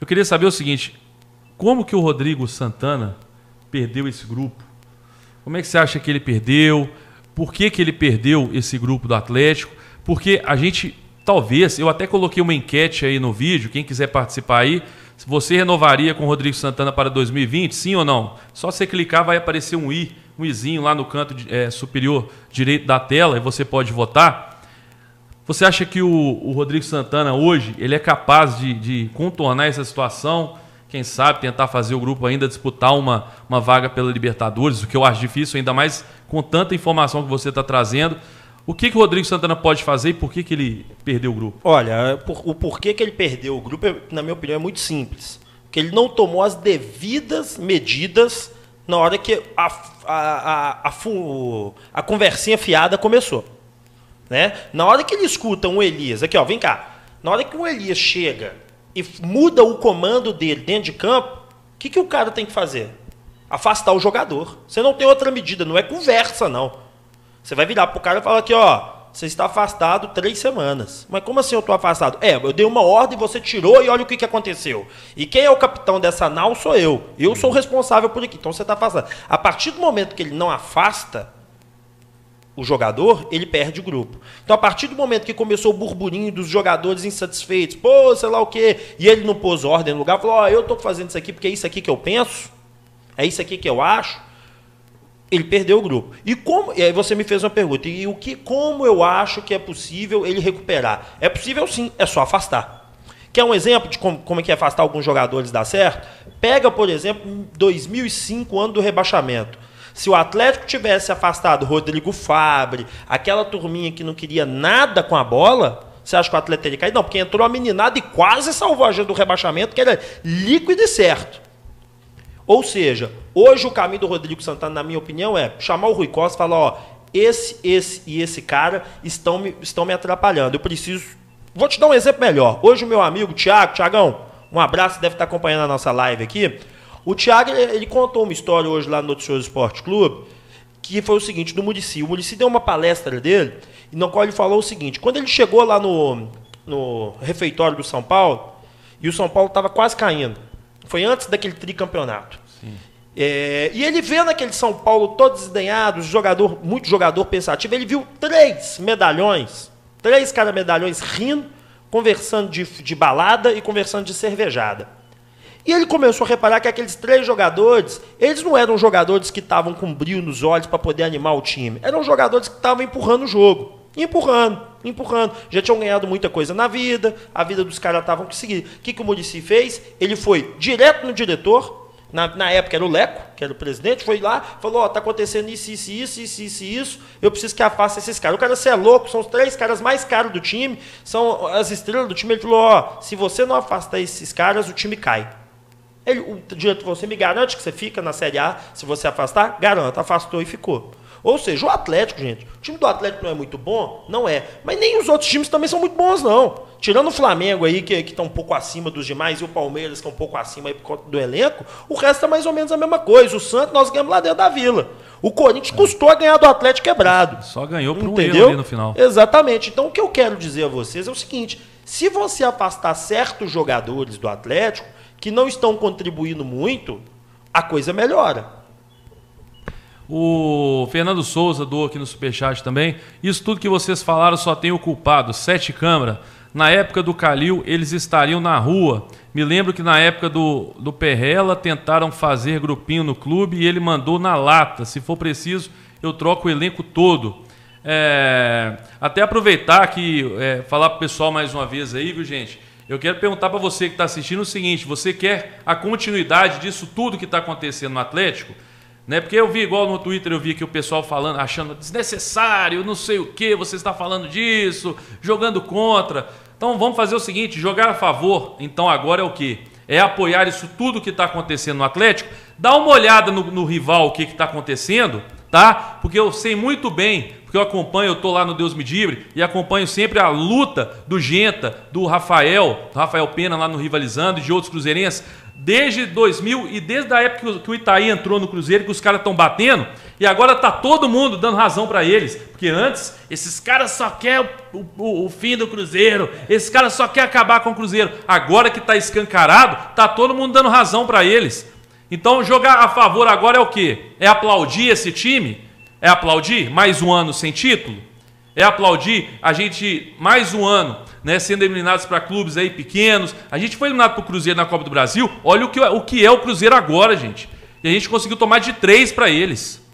Eu queria saber o seguinte: como que o Rodrigo Santana perdeu esse grupo? Como é que você acha que ele perdeu? Por que, que ele perdeu esse grupo do Atlético? Porque a gente, talvez, eu até coloquei uma enquete aí no vídeo, quem quiser participar aí, você renovaria com o Rodrigo Santana para 2020, sim ou não? Só você clicar, vai aparecer um i, um izinho lá no canto é, superior direito da tela e você pode votar. Você acha que o, o Rodrigo Santana hoje ele é capaz de, de, contornar essa situação? Quem sabe tentar fazer o grupo ainda disputar uma, uma vaga pela Libertadores, o que eu acho difícil, ainda mais com tanta informação que você está trazendo. O que, que o Rodrigo Santana pode fazer e por que, que ele perdeu o grupo? Olha, o porquê que ele perdeu o grupo, na minha opinião, é muito simples. Porque ele não tomou as devidas medidas na hora que a, a, a, a, a conversinha fiada começou. Né? Na hora que ele escuta um Elias, aqui ó, vem cá. Na hora que o Elias chega e muda o comando dele dentro de campo, o que, que o cara tem que fazer? Afastar o jogador. Você não tem outra medida, não é conversa, não. Você vai virar pro cara e falar aqui, ó, você está afastado três semanas. Mas como assim eu estou afastado? É, eu dei uma ordem, você tirou e olha o que, que aconteceu. E quem é o capitão dessa nau sou eu. Eu sou o responsável por aqui. Então você está afastado. A partir do momento que ele não afasta o jogador, ele perde o grupo. Então a partir do momento que começou o burburinho dos jogadores insatisfeitos, pô, sei lá o quê, e ele não pôs ordem no lugar, falou, ó, oh, eu estou fazendo isso aqui porque é isso aqui que eu penso, é isso aqui que eu acho, ele perdeu o grupo. E como? E aí você me fez uma pergunta. E o que? Como eu acho que é possível ele recuperar? É possível sim. É só afastar. Quer um exemplo de como, como é que é afastar alguns jogadores dá certo? Pega, por exemplo, 2005, ano do rebaixamento. Se o Atlético tivesse afastado Rodrigo Fabre, aquela turminha que não queria nada com a bola, você acha que o Atlético teria caído? Não, porque entrou a meninada e quase salvou a gente do rebaixamento, que era líquido e certo. Ou seja, hoje o caminho do Rodrigo Santana, na minha opinião, é chamar o Rui Costa e falar, ó, esse, esse e esse cara estão me, estão me atrapalhando. Eu preciso. Vou te dar um exemplo melhor. Hoje o meu amigo Thiago, Tiagão, um abraço, deve estar acompanhando a nossa live aqui. O Thiago, ele, ele contou uma história hoje lá no Noticioso Esporte Clube, que foi o seguinte, do Murici. O Murici deu uma palestra dele, no qual ele falou o seguinte, quando ele chegou lá no, no refeitório do São Paulo, e o São Paulo estava quase caindo. Foi antes daquele tricampeonato. É, e ele vendo aquele São Paulo todo desdenhado, jogador, muito jogador pensativo, ele viu três medalhões, três cara medalhões rindo, conversando de, de balada e conversando de cervejada. E ele começou a reparar que aqueles três jogadores, eles não eram jogadores que estavam com brilho nos olhos para poder animar o time. Eram jogadores que estavam empurrando o jogo empurrando, empurrando. Já tinham ganhado muita coisa na vida, a vida dos caras estavam conseguindo. O que, que o Murici fez? Ele foi direto no diretor, na, na, época era o Leco, que era o presidente, foi lá, falou, ó, oh, tá acontecendo isso, isso, isso, isso, isso, isso, eu preciso que afaste esses caras. O cara, você é louco, são os três caras mais caros do time, são as estrelas do time. Ele falou, ó, oh, se você não afastar esses caras, o time cai. Ele, o diretor, você me garante que você fica na Série A se você afastar? Garanto, afastou e ficou. Ou seja, o Atlético, gente, o time do Atlético não é muito bom? Não é. Mas nem os outros times também são muito bons, não. Tirando o Flamengo aí, que está um pouco acima dos demais, e o Palmeiras, que é um pouco acima aí por conta do elenco, o resto é mais ou menos a mesma coisa. O Santos nós ganhamos lá dentro da vila. O Corinthians custou a ganhar do Atlético quebrado. Só ganhou por Entendeu? um erro no final. Exatamente. Então o que eu quero dizer a vocês é o seguinte: se você afastar certos jogadores do Atlético que não estão contribuindo muito, a coisa melhora. O Fernando Souza doou aqui no Superchat também. Isso tudo que vocês falaram só tem o culpado, Sete Câmara. Na época do Calil, eles estariam na rua. Me lembro que na época do, do Perrela tentaram fazer grupinho no clube e ele mandou na lata. Se for preciso, eu troco o elenco todo. É, até aproveitar que é, falar pro pessoal mais uma vez aí, viu, gente? Eu quero perguntar para você que está assistindo o seguinte: você quer a continuidade disso tudo que está acontecendo no Atlético? Né? Porque eu vi, igual no Twitter, eu vi que o pessoal falando, achando desnecessário, não sei o que, você está falando disso, jogando contra. Então vamos fazer o seguinte: jogar a favor, então agora é o quê? É apoiar isso tudo que está acontecendo no Atlético, dá uma olhada no, no rival, o que está acontecendo, tá? Porque eu sei muito bem, porque eu acompanho, eu tô lá no Deus Me Livre e acompanho sempre a luta do Genta, do Rafael, do Rafael Pena lá no Rivalizando e de outros cruzeirenses desde 2000 e desde a época que o Itaí entrou no Cruzeiro, que os caras estão batendo, e agora tá todo mundo dando razão para eles. Porque antes, esses caras só querem o, o, o, fim do Cruzeiro, esses caras só querem acabar com o Cruzeiro. Agora que tá escancarado, tá todo mundo dando razão para eles. Então jogar a favor agora é o quê? É aplaudir esse time? É aplaudir mais um ano sem título? É aplaudir a gente mais um ano né, sendo eliminados para clubes aí pequenos. A gente foi eliminado para o Cruzeiro na Copa do Brasil. Olha o que, o que é o Cruzeiro agora, gente. E a gente conseguiu tomar de três para eles.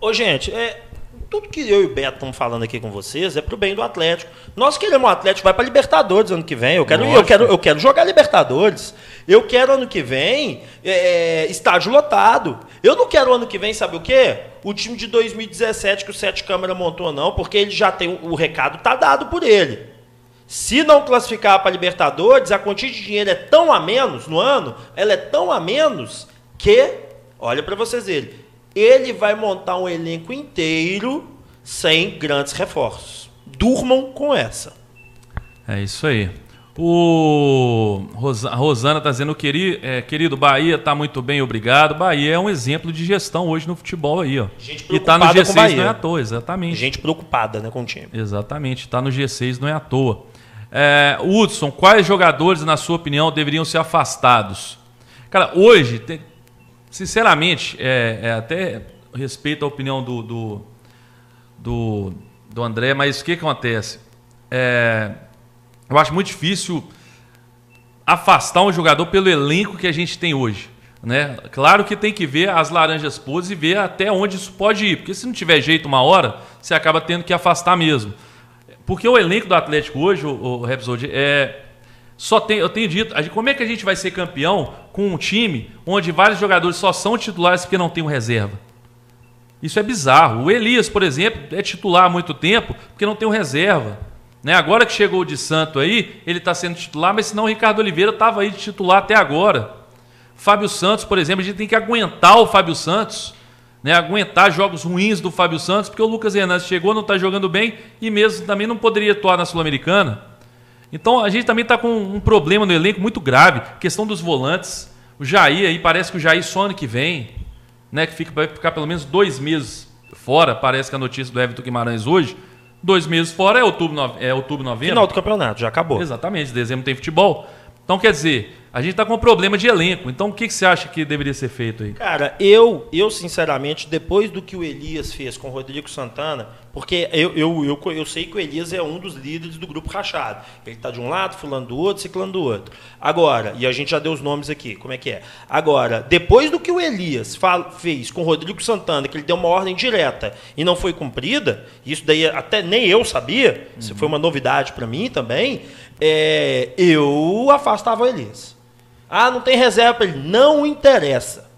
Ô, gente, é, tudo que eu e o Beto estamos falando aqui com vocês é pro bem do Atlético. Nós queremos o Atlético vai para Libertadores ano que vem. Eu quero, eu quero, eu quero jogar Libertadores. Eu quero ano que vem é, estádio lotado. Eu não quero ano que vem, sabe o quê? O time de 2017 que o Sete Câmara montou, não, porque ele já tem o, recado tá dado por ele. Se não classificar para Libertadores, a quantia de dinheiro é tão a menos no ano, ela é tão a menos que, olha para vocês verem, ele vai montar um elenco inteiro sem grandes reforços. Durmam com essa. É isso aí. O a Rosana está dizendo, querido, é, querido, Bahia está muito bem, obrigado. Bahia é um exemplo de gestão hoje no futebol aí, ó. Gente e está no G6 não é à toa, exatamente. Gente preocupada, né, com o time. Exatamente, está no G6 não é à toa. É, Hudson, quais jogadores, na sua opinião, deveriam ser afastados? Cara, hoje, tem, sinceramente, é, é, até respeito a opinião do, do, do, do André, mas o que, acontece? É, eu acho muito difícil afastar um jogador pelo elenco que a gente tem hoje. Né? Claro que tem que ver as laranjas podres e ver até onde isso pode ir, porque se não tiver jeito uma hora, você acaba tendo que afastar mesmo. Porque o elenco do Atlético hoje, o, o é. Só tem, eu tenho dito, como é que a gente vai ser campeão com um time onde vários jogadores só são titulares porque não tem um reserva? Isso é bizarro. O Elias, por exemplo, é titular há muito tempo porque não tem um reserva. Né? Agora que chegou o de Santo aí, ele está sendo titular, mas senão o Ricardo Oliveira estava aí de titular até agora. Fábio Santos, por exemplo, a gente tem que aguentar o Fábio Santos né, aguentar jogos ruins do Fábio Santos, porque o Lucas Hernandes chegou, não está jogando bem e mesmo também não poderia atuar na Sul-Americana. Então a gente também está com um problema no elenco muito grave, questão dos volantes. O Jair aí, parece que o Jair só ano que vem, né, que fica, vai ficar pelo menos dois meses fora, parece que a notícia do Everton Guimarães hoje. Dois meses fora é outubro, é outubro, novembro. Final do campeonato, já acabou. Exatamente, dezembro tem futebol. Então, quer dizer, a gente está com um problema de elenco. Então, o que, que você acha que deveria ser feito aí? Cara, eu, eu sinceramente, depois do que o Elias fez com o Rodrigo Santana, porque eu, eu, eu, eu sei que o Elias é um dos líderes do grupo rachado. Ele está de um lado, fulano do outro, ciclando do outro. Agora, e a gente já deu os nomes aqui, como é que é? Agora, depois do que o Elias fez com o Rodrigo Santana, que ele deu uma ordem direta e não foi cumprida, isso daí até nem eu sabia, isso foi uma novidade para mim também, é, eu afastava o Elias. Ah, não tem reserva para ele. Não interessa.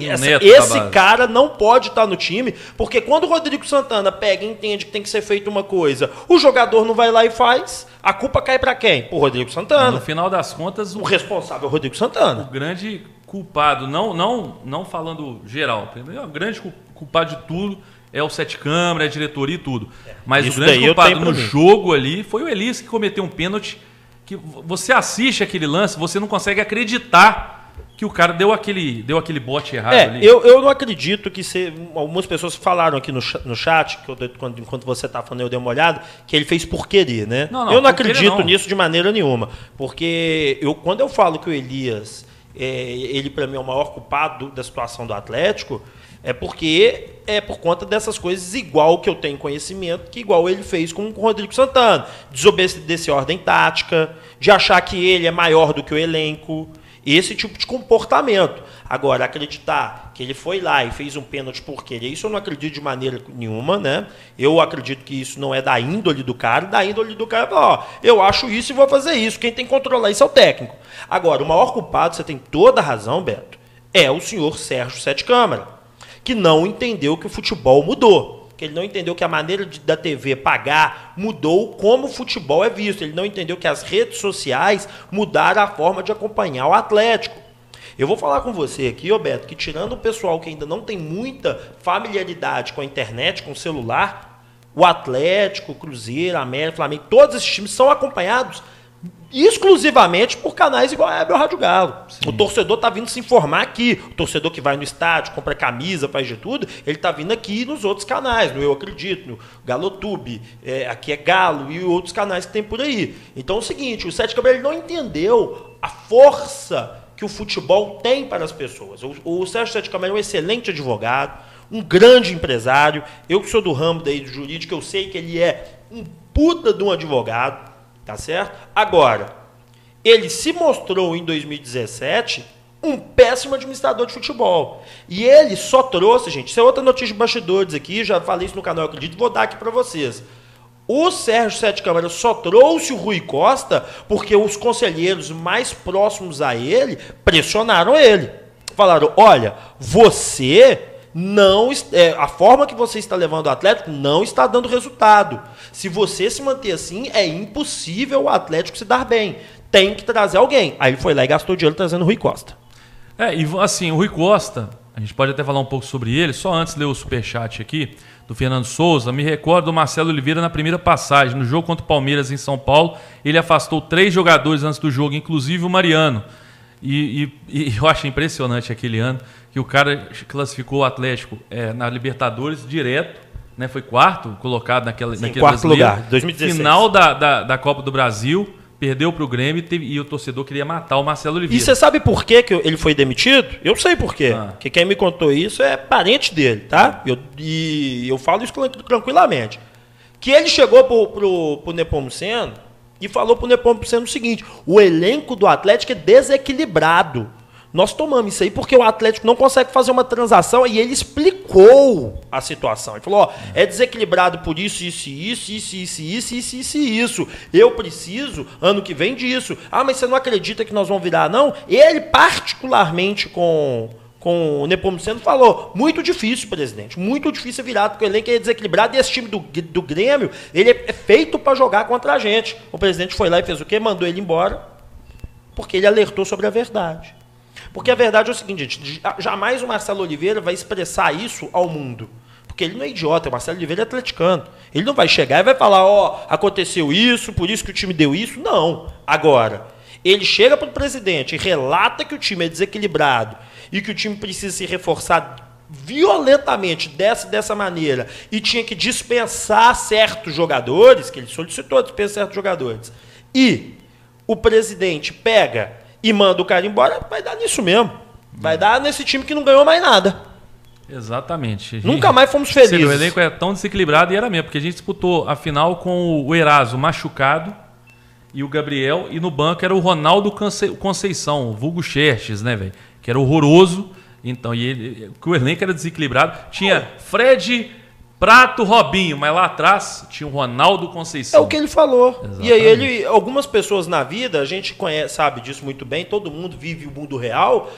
Essa, esse cara não pode estar no time, porque quando o Rodrigo Santana pega e entende que tem que ser feita uma coisa, o jogador não vai lá e faz, a culpa cai para quem? Pro Rodrigo Santana. No final das contas, o, o responsável é o Rodrigo Santana. O grande culpado, não, não, não falando geral, o grande culpado de tudo é o sete câmara, é a diretoria e tudo. Mas Isso o grande culpado no jogo ali foi o Elias que cometeu um pênalti que você assiste aquele lance, você não consegue acreditar que o cara deu aquele, deu aquele bote errado É, ali. eu, eu não acredito que se, algumas pessoas falaram aqui no, no chat, que eu, quando, enquanto você tá falando eu dei uma olhada, que ele fez por querer, né? Não, não, eu não acredito não. nisso de maneira nenhuma. Porque eu, quando eu falo que o Elias, é, ele para mim é o maior culpado da situação do Atlético, é porque é por conta dessas coisas igual que eu tenho conhecimento, que igual ele fez com o Rodrigo Santana. Desobedecer ordem tática, de achar que ele é maior do que o elenco. Esse tipo de comportamento. Agora, acreditar ele foi lá e fez um pênalti por querer, isso eu não acredito de maneira nenhuma, né? Eu acredito que isso não é da índole do cara. Da índole do cara, ó, eu acho isso e vou fazer isso. Quem tem que controlar isso é o técnico. Agora, o maior culpado, você tem toda a razão, Beto, é o senhor Sérgio Sete Câmara, que não entendeu que o futebol mudou. Ele não entendeu que a maneira de- da TV pagar mudou como o futebol é visto. Ele não entendeu que as redes sociais mudaram a forma de acompanhar o Atlético. Eu vou falar com você aqui, Roberto, que tirando o pessoal que ainda não tem muita familiaridade com a internet, com o celular, o Atlético, o Cruzeiro, a América, o Flamengo, todos esses times são acompanhados exclusivamente por canais igual a Hebel Rádio Galo. O torcedor tá vindo se informar aqui. O torcedor que vai no estádio, compra camisa, faz de tudo, ele tá vindo aqui nos outros canais, no Eu Acredito, no Galotube, é, aqui é Galo e outros canais que tem por aí. Então é o seguinte, o Sete ele não entendeu a força que o futebol tem para as pessoas. O, o Sérgio Sete Câmara é um excelente advogado, um grande empresário. Eu que sou do ramo daí do jurídico, eu sei que ele é um puta de um advogado, tá certo? Agora, ele se mostrou em 2017 um péssimo administrador de futebol. E ele só trouxe, gente, isso é outra notícia de bastidores aqui, já falei isso no canal, acredito, vou dar aqui para vocês. O Sérgio Sete Câmara só trouxe o Rui Costa porque os conselheiros mais próximos a ele pressionaram ele. Falaram: olha, você não. é, a forma que você está levando o Atlético não está dando resultado. Se você se manter assim, é impossível o Atlético se dar bem. Tem que trazer alguém. Aí ele foi lá e gastou dinheiro trazendo o Rui Costa. É, e assim, o Rui Costa, a gente pode até falar um pouco sobre ele, só antes de ler o superchat aqui, do Fernando Souza, me recordo do Marcelo Oliveira na primeira passagem, no jogo contra o Palmeiras em São Paulo, ele afastou três jogadores antes do jogo, inclusive o Mariano. E, e- e eu achei impressionante aquele ano que o cara classificou o Atlético é, na Libertadores direto, né? Foi quarto colocado naquela, naquele quarto brasileiro. lugar, 2016. Final da, da, da Copa do Brasil, perdeu para o Grêmio e, teve- e o torcedor queria matar o Marcelo E Oliveira. você sabe por que, que ele foi demitido? Eu sei por quê. Ah. Porque quem me contou isso é parente dele, tá? Eu, e eu falo isso tran- tranquilamente. Que ele chegou pro, pro, pro Nepomuceno e falou pro Nepomuceno o seguinte: o elenco do Atlético é desequilibrado. Nós tomamos isso aí porque o Atlético não consegue fazer uma transação e ele explicou a situação. Ele falou: ó, é desequilibrado por isso, isso, isso, isso, isso, isso, isso, isso, isso. Eu preciso, ano que vem, disso. Ah, mas você não acredita que nós vamos virar, não? Ele, particularmente com, com o Nepomuceno, falou: muito difícil, presidente, muito difícil virar, porque o elenco é desequilibrado e esse time do, do Grêmio ele é feito para jogar contra a gente. O presidente foi lá e fez o quê? Mandou ele embora, porque ele alertou sobre a verdade. Porque a verdade é o seguinte, gente, ja- jamais o Marcelo Oliveira vai expressar isso ao mundo. Porque ele não é idiota, o Marcelo Oliveira é atleticano. Ele não vai chegar e vai falar, ó, aconteceu isso, por isso que o time deu isso. Não. Agora, ele chega para o presidente e relata que o time é desequilibrado e que o time precisa se reforçar violentamente dessa dessa maneira e tinha que dispensar certos jogadores, que ele solicitou dispensar certos jogadores. E o presidente pega e manda o cara embora, vai dar nisso mesmo. Vai dar nesse time que não ganhou mais nada. Exatamente. Nunca mais fomos felizes. O elenco é tão desequilibrado e era mesmo, porque a gente disputou a final com o Eraso machucado e o Gabriel, e no banco era o Ronaldo Conce- Conceição, o vulgo Xerxes, né, velho? Que era horroroso. Então, e ele, que o elenco era desequilibrado. Tinha Fred, Prato, Robinho, mas lá atrás tinha o Ronaldo É Conceição. o que ele falou. Exatamente. E aí ele, algumas pessoas na vida, a gente conhece, sabe disso muito bem, todo mundo vive o mundo real,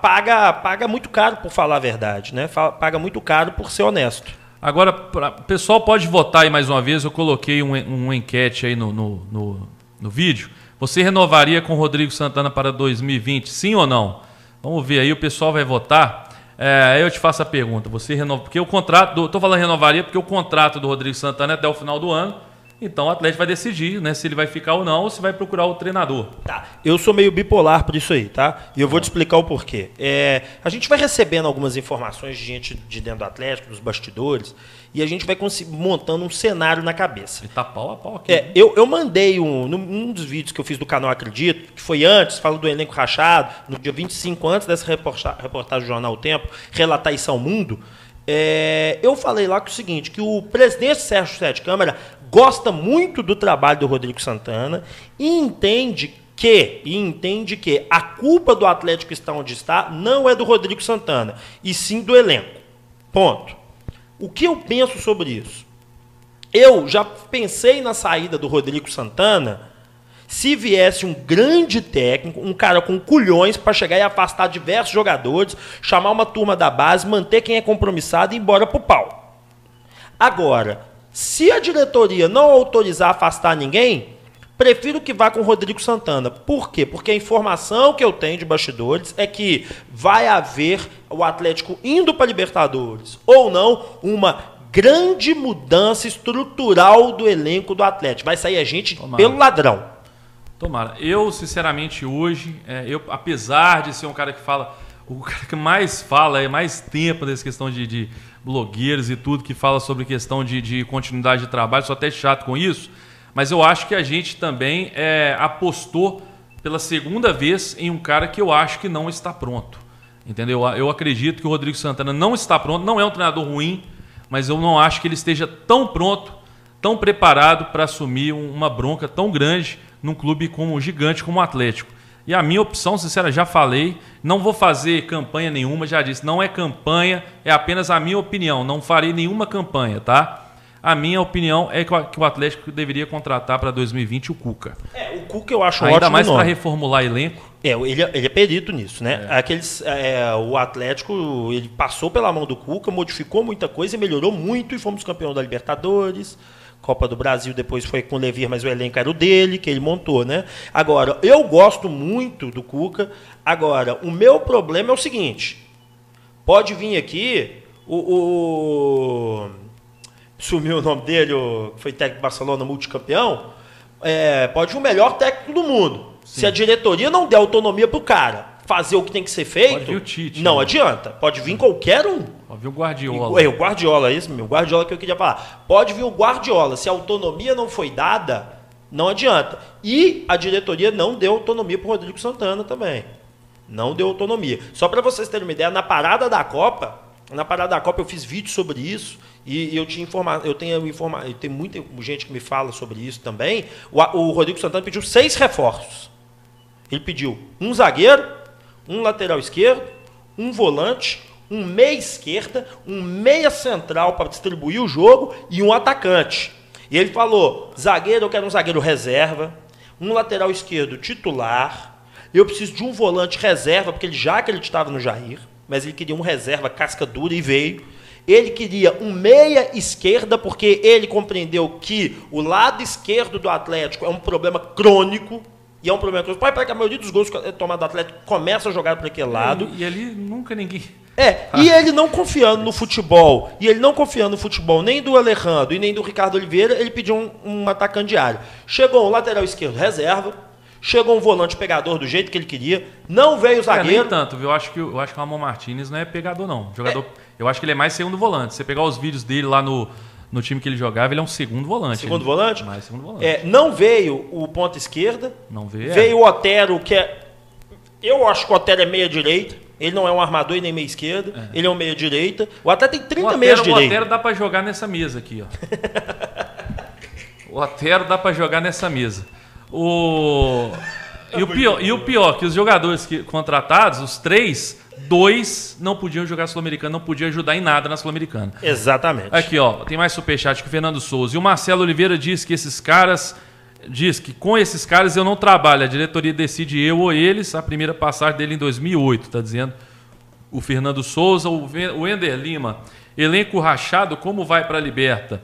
paga, paga muito caro por falar a verdade, né? Paga muito caro por ser honesto. Agora, pra, o pessoal pode votar aí mais uma vez. Eu coloquei um, um enquete aí no, no, no, no vídeo. Você renovaria com o Rodrigo Santana para 2020, sim ou não? Vamos ver aí, o pessoal vai votar. É, eu te faço a pergunta. Você renova. Porque o contrato. Do, tô falando renovaria porque o contrato do Rodrigo Santana é até o final do ano. Então o Atlético vai decidir, né, se ele vai ficar ou não, ou se vai procurar o treinador. Tá. Eu sou meio bipolar por isso aí, tá? E eu vou te explicar o porquê. É, a gente vai recebendo algumas informações de gente de dentro do Atlético, dos bastidores, e a gente vai montando um cenário na cabeça. E tá pau a pau aqui. É, eu, eu mandei um, num dos vídeos que eu fiz do canal Acredito, que foi antes, falando do elenco rachado, no dia 25, antes dessa reportagem, reportagem do Jornal o Tempo, relatar isso ao mundo. É, eu falei lá que o seguinte, que o presidente Sérgio Sete Câmara gosta muito do trabalho do Rodrigo Santana e entende que, e entende que a culpa do Atlético estar onde está não é do Rodrigo Santana, e sim do elenco. Ponto. O que eu penso sobre isso? Eu já pensei na saída do Rodrigo Santana se viesse um grande técnico, um cara com culhões para chegar e afastar diversos jogadores, chamar uma turma da base, manter quem é compromissado e ir embora pro pau. Agora, se a diretoria não autorizar afastar ninguém, prefiro que vá com o Rodrigo Santana. Por quê? Porque a informação que eu tenho de bastidores é que vai haver o Atlético indo para Libertadores ou não, uma grande mudança estrutural do elenco do Atlético. Vai sair a gente Tomara. pelo ladrão. Tomara. Eu, sinceramente, hoje, é, eu, apesar de ser um cara que fala, o cara que mais fala, é mais tempo dessa questão de, de blogueiros e tudo que fala sobre questão de, de continuidade de trabalho, sou até chato com isso, mas eu acho que a gente também é, apostou pela segunda vez em um cara que eu acho que não está pronto. Entendeu? Eu acredito que o Rodrigo Santana não está pronto, não é um treinador ruim, mas eu não acho que ele esteja tão pronto, tão preparado para assumir uma bronca tão grande num clube como gigante como o Atlético. E a minha opção, sincera, já falei, não vou fazer campanha nenhuma, já disse, não é campanha, é apenas a minha opinião, não farei nenhuma campanha, tá? A minha opinião é que o Atlético deveria contratar para 2020 o Cuca. É, o Cuca eu acho Ainda ótimo mais para reformular elenco. É, ele, é, ele é perito nisso, né? É. Aqueles, é, o Atlético ele passou pela mão do Cuca, modificou muita coisa e melhorou muito e fomos campeão da Libertadores. Copa do Brasil depois foi com o Levir, mas o elenco era o dele, que ele montou, né? Agora, eu gosto muito do Cuca. Agora, o meu problema é o seguinte: pode vir aqui o, o sumiu o nome dele, foi técnico do Barcelona, multicampeão. É, pode vir o melhor técnico do mundo. Sim. Se a diretoria não der autonomia pro cara fazer o que tem que ser feito. Pode vir o Tite. Não né? adianta. Pode vir qualquer um. Pode vir o Guardiola. É, o Guardiola, é isso mesmo. O Guardiola que eu queria falar. Pode vir o Guardiola. Se a autonomia não foi dada, não adianta. E a diretoria não deu autonomia para Rodrigo Santana também. Não deu autonomia. Só para vocês terem uma ideia, na parada da Copa, na parada da Copa eu fiz vídeo sobre isso e eu tinha informado, eu tenho informado, tem muita gente que me fala sobre isso também. O, o Rodrigo Santana pediu seis reforços. Ele pediu um zagueiro, um lateral esquerdo, um volante, um meia esquerda, um meia central para distribuir o jogo e um atacante. E ele falou: zagueiro, eu quero um zagueiro reserva, um lateral esquerdo titular, eu preciso de um volante reserva, porque ele já acreditava no Jair, mas ele queria um reserva casca dura e veio. Ele queria um meia esquerda, porque ele compreendeu que o lado esquerdo do Atlético é um problema crônico. E é um problema crônico. Pai, para que a maioria dos gols tomados do Atlético começa a jogar para aquele lado. E, e ali nunca ninguém. É, ah. e ele não confiando no futebol, e ele não confiando no futebol nem do Alejandro e nem do Ricardo Oliveira, ele pediu um, um atacante diário. Chegou um lateral esquerdo reserva, chegou um volante pegador do jeito que ele queria, não veio o zagueiro. É, nem tanto, viu? Eu acho que, eu acho que o Ramon Martinez não é pegador, não. Jogador. É. Eu acho que ele é mais segundo volante. Se você pegar os vídeos dele lá no, no time que ele jogava, ele é um segundo volante. Segundo ele... volante? Mais segundo volante. É, não veio o ponta esquerda. Não veio. Veio o Otero, que é. Eu acho que o Otero é meia direita. Ele não é um armador e nem meia esquerda. É. Ele é um meia direita. O Otero tem 30 meias direita. O Otero dá para jogar nessa mesa aqui, ó. o Otero dá para jogar nessa mesa. O... E o, pior, e o pior, que os jogadores que, contratados, os três, dois não podiam jogar Sul-Americana, não podiam ajudar em nada na Sul-Americana. Exatamente. Aqui, ó, tem mais superchat que o Fernando Souza. E o Marcelo Oliveira diz que esses caras. Diz que com esses caras eu não trabalho, a diretoria decide eu ou eles. A primeira passagem dele em 2008, tá dizendo o Fernando Souza. O Ender Lima, elenco rachado, como vai para a Liberta?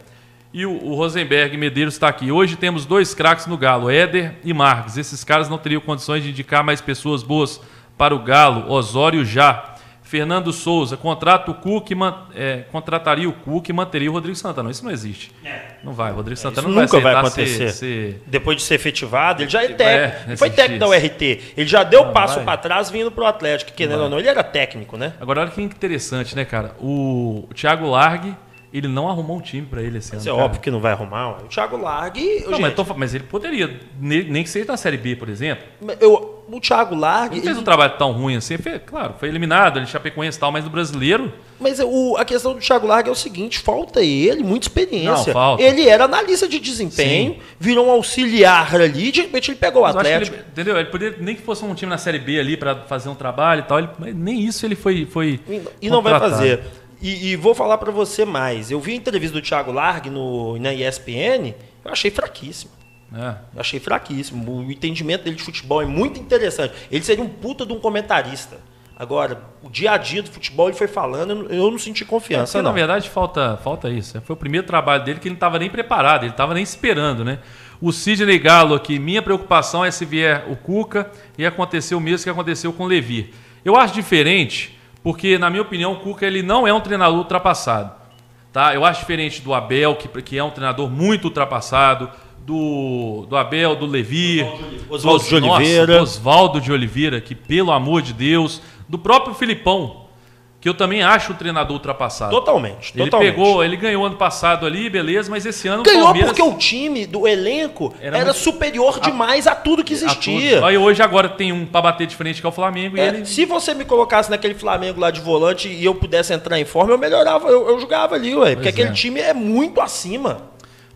E o, o Rosenberg Medeiros está aqui. Hoje temos dois craques no Galo, Éder e Marques. Esses caras não teriam condições de indicar mais pessoas boas para o Galo. Osório já. Fernando Souza, contrata o man, é, contrataria o Cuca e manteria o Rodrigo Santana. Isso não existe. É. Não vai. O Rodrigo Santana Isso não nunca vai, vai acontecer. Ser, ser... Depois de ser efetivado, ele já é técnico. É, foi técnico da URT. Ele já deu Não, passo vai. para trás vindo pro Atlético, querendo ou não. Ele era técnico, né? Agora, olha que interessante, né, cara? O, o Thiago Largue, ele não arrumou um time pra ele esse ano. Mas é cara. óbvio que não vai arrumar. O Thiago Largue. Não, gente, mas, tô mas ele poderia, ne- nem que seja na Série B, por exemplo. eu- o Thiago Largue. Ele fez ele- um trabalho tão ruim assim. Foi, claro, foi eliminado, ele Chapecoense e tal, mas no brasileiro. Mas o- a questão do Thiago Largue é o seguinte: falta ele muita experiência. Não, falta. Ele era analista de desempenho, Sim. virou um auxiliar ali, de repente ele pegou o Mas que Atlético. ele, entendeu? Ele poderia, nem que fosse um time na Série B ali pra fazer um trabalho e tal. ele- mas nem isso ele foi. foi E- E não vai fazer. E, e vou falar pra você mais. Eu vi a entrevista do Thiago Largue no, na ESPN, eu achei fraquíssimo. É. Achei fraquíssimo. O entendimento dele de futebol é muito interessante. Ele seria um puta de um comentarista. Agora, o dia a dia do futebol ele foi falando, eu não- senti confiança, Porque, não. na verdade, falta, falta isso. Foi o primeiro trabalho dele que ele não estava nem preparado, ele estava nem esperando, né? O Sidney Galo aqui, minha preocupação é se vier o Cuca e acontecer o mesmo que aconteceu com o Levi. Eu acho diferente, porque, na minha opinião, o Cuca ele não é um treinador ultrapassado. Tá? Eu acho diferente do Abel, que, que é um treinador muito ultrapassado, do, do Abel, do Levi, Oswaldo de Oliveira. do Oswaldo de Oliveira, que, pelo amor de Deus, do próprio Filipão, que eu também acho um treinador ultrapassado. Totalmente, Ele totalmente. pegou, ele ganhou ano passado ali, beleza, mas esse ano o Ganhou Palmeiras porque o time do elenco Era era, superior demais a tudo que a tudo. existia. Aí hoje agora tem um pra bater de frente que é o Flamengo É, ele Se você me colocasse naquele Flamengo lá de volante e eu pudesse entrar em forma, eu melhorava, eu, eu jogava ali, ué. Porque Pois aquele é. time é muito acima.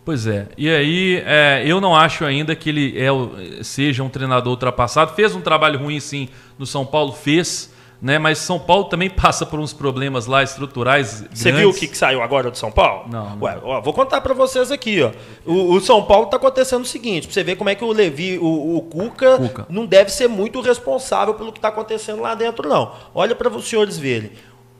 Pois é. E aí, é, eu não acho ainda que ele é, seja um treinador ultrapassado. Fez um trabalho ruim, sim, no São Paulo, fez. Né? Mas São Paulo também passa por uns problemas lá estruturais. Você viu o que, que saiu agora do São Paulo? Não, não. Ué, ó, vou contar pra vocês aqui, ó. O, o São Paulo tá acontecendo o seguinte, pra você ver como é que o Levi, o, o Cuca, Cuca. não deve ser muito responsável pelo que tá acontecendo lá dentro, não. Olha para os senhores verem.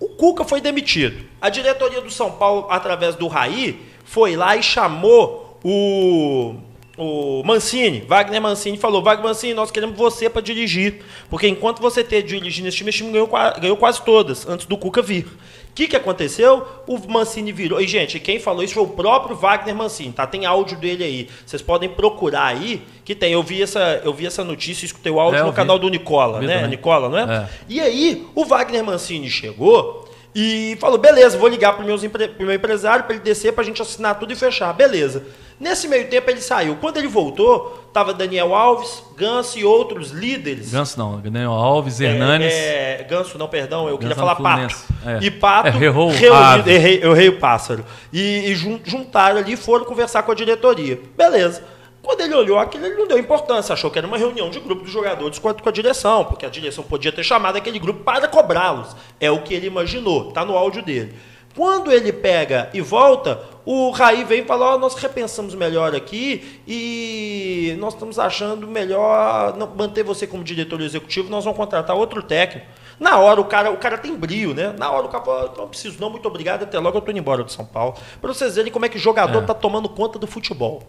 O Cuca foi demitido. A diretoria do São Paulo, através do Raí, foi lá e chamou o o Mancini, Wagner Mancini falou: Wagner Mancini, nós queremos você para dirigir. Porque enquanto você ter dirigindo esse time, esse time ganhou, ganhou quase todas, antes do Cuca vir. O que, que aconteceu? O Mancini virou. E, gente, quem falou isso foi o próprio Wagner Mancini, tá? Tem áudio dele aí. Vocês podem procurar aí, que tem. Eu vi essa, eu vi essa notícia, escutei o áudio É, no vi. canal do Nicola, Vi né? também. Nicola, não é? É. E aí, o Wagner Mancini chegou e falou: beleza, vou ligar pro, meus empre... meu empresário para ele descer pra gente assinar tudo e fechar. Beleza. Nesse meio tempo ele saiu. Quando ele voltou, tava Daniel Alves, Ganso e outros líderes. Ganso não, Daniel Alves, Hernanes. É, é, Ganso, não, perdão, eu queria falar Pato. É. E Pato É, errou o reunido- errei, eu errei o pássaro. E, e jun- juntaram ali e foram conversar com a diretoria. Beleza. Quando ele olhou aquilo, ele não deu importância, achou que era uma reunião de grupo dos jogadores com a, com a direção, porque a direção podia ter chamado aquele grupo para cobrá-los. É o que ele imaginou, tá no áudio dele. Quando ele pega e volta, o Raí vem e fala: ó, nós repensamos melhor aqui e nós estamos achando melhor manter você como diretor executivo, nós vamos contratar outro técnico. Na hora o cara, o cara tem brilho, né? Na hora o cara fala, não preciso não, muito obrigado, até logo eu tô indo embora de São Paulo. Para vocês verem como é que jogador É. tá tomando conta do futebol.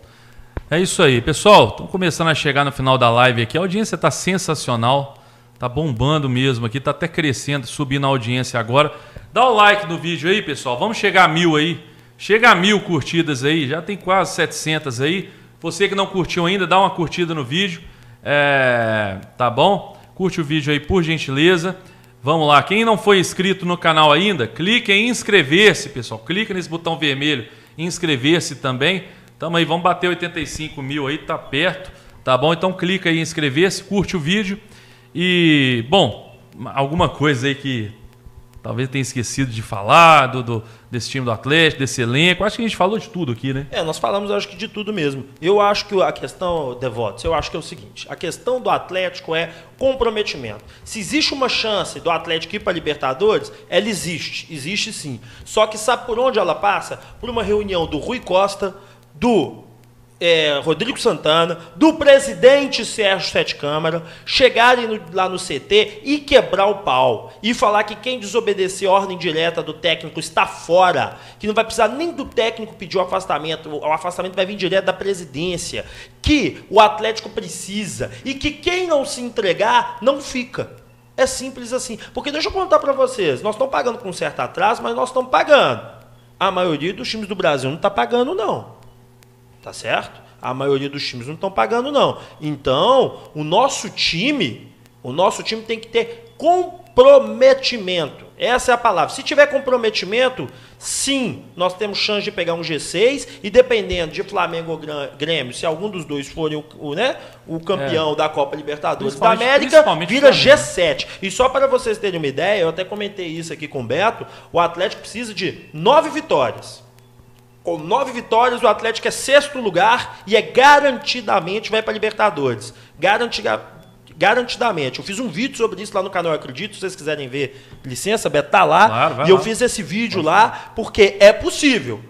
É isso aí, pessoal. Estamos começando a chegar no final da live aqui. A audiência está sensacional, tá bombando mesmo aqui, tá até crescendo, subindo a audiência agora. Dá o like no vídeo aí, pessoal. Vamos chegar a mil aí. Chega a mil curtidas aí, já tem quase 700 aí. Você que não curtiu ainda, dá uma curtida no vídeo. É, tá bom? Curte o vídeo aí, por gentileza. Vamos lá. Quem não foi inscrito no canal ainda, clique em inscrever-se, pessoal. Clica nesse botão vermelho, inscrever-se também. Tamo aí, vamos bater 85 mil aí, tá perto, tá bom? Então clica aí em inscrever-se, curte o vídeo. E, bom, alguma coisa aí que talvez tenha esquecido de falar do, do- desse time do Atlético, desse elenco. Acho que a gente falou de tudo aqui, né? É, nós falamos, acho que de tudo mesmo. Eu acho que a questão, Devotos, eu acho que é o seguinte: a questão do Atlético é comprometimento. Se existe uma chance do Atlético ir para Libertadores, ela existe, existe sim. Só que sabe por onde ela passa? Por uma reunião do Rui Costa, do é, Rodrigo Santana, do presidente Sérgio Sete Câmara, chegarem no- lá no CT e quebrar o pau. E falar que quem desobedecer a ordem direta do técnico está fora. Que não vai precisar nem do técnico pedir o afastamento. O afastamento vai vir direto da presidência. Que o Atlético precisa. E que quem não se entregar, não fica. É simples assim. Porque deixa eu contar para vocês, nós estamos pagando com certo atraso, mas nós estamos pagando. A maioria dos times do Brasil não está pagando, não. Tá certo? A maioria dos times não estão pagando, não. Então, o nosso time, o nosso time tem que ter comprometimento. Essa é a palavra. Se tiver comprometimento, sim, nós temos chance de pegar um G6 e dependendo de Flamengo ou Grêmio, se algum dos dois forem o, o né, o campeão é. da Copa Libertadores da América, vira G7. E só para vocês terem uma ideia, eu até comentei isso aqui com o Beto, o Atlético precisa de nove vitórias. Com nove vitórias, o Atlético é sexto lugar e é garantidamente vai para Libertadores. Garantida, garantidamente. Eu fiz um vídeo sobre isso lá no canal, acredito, se vocês quiserem ver. Licença, Beto, tá lá. Claro, e eu fiz esse vídeo lá porque é possível.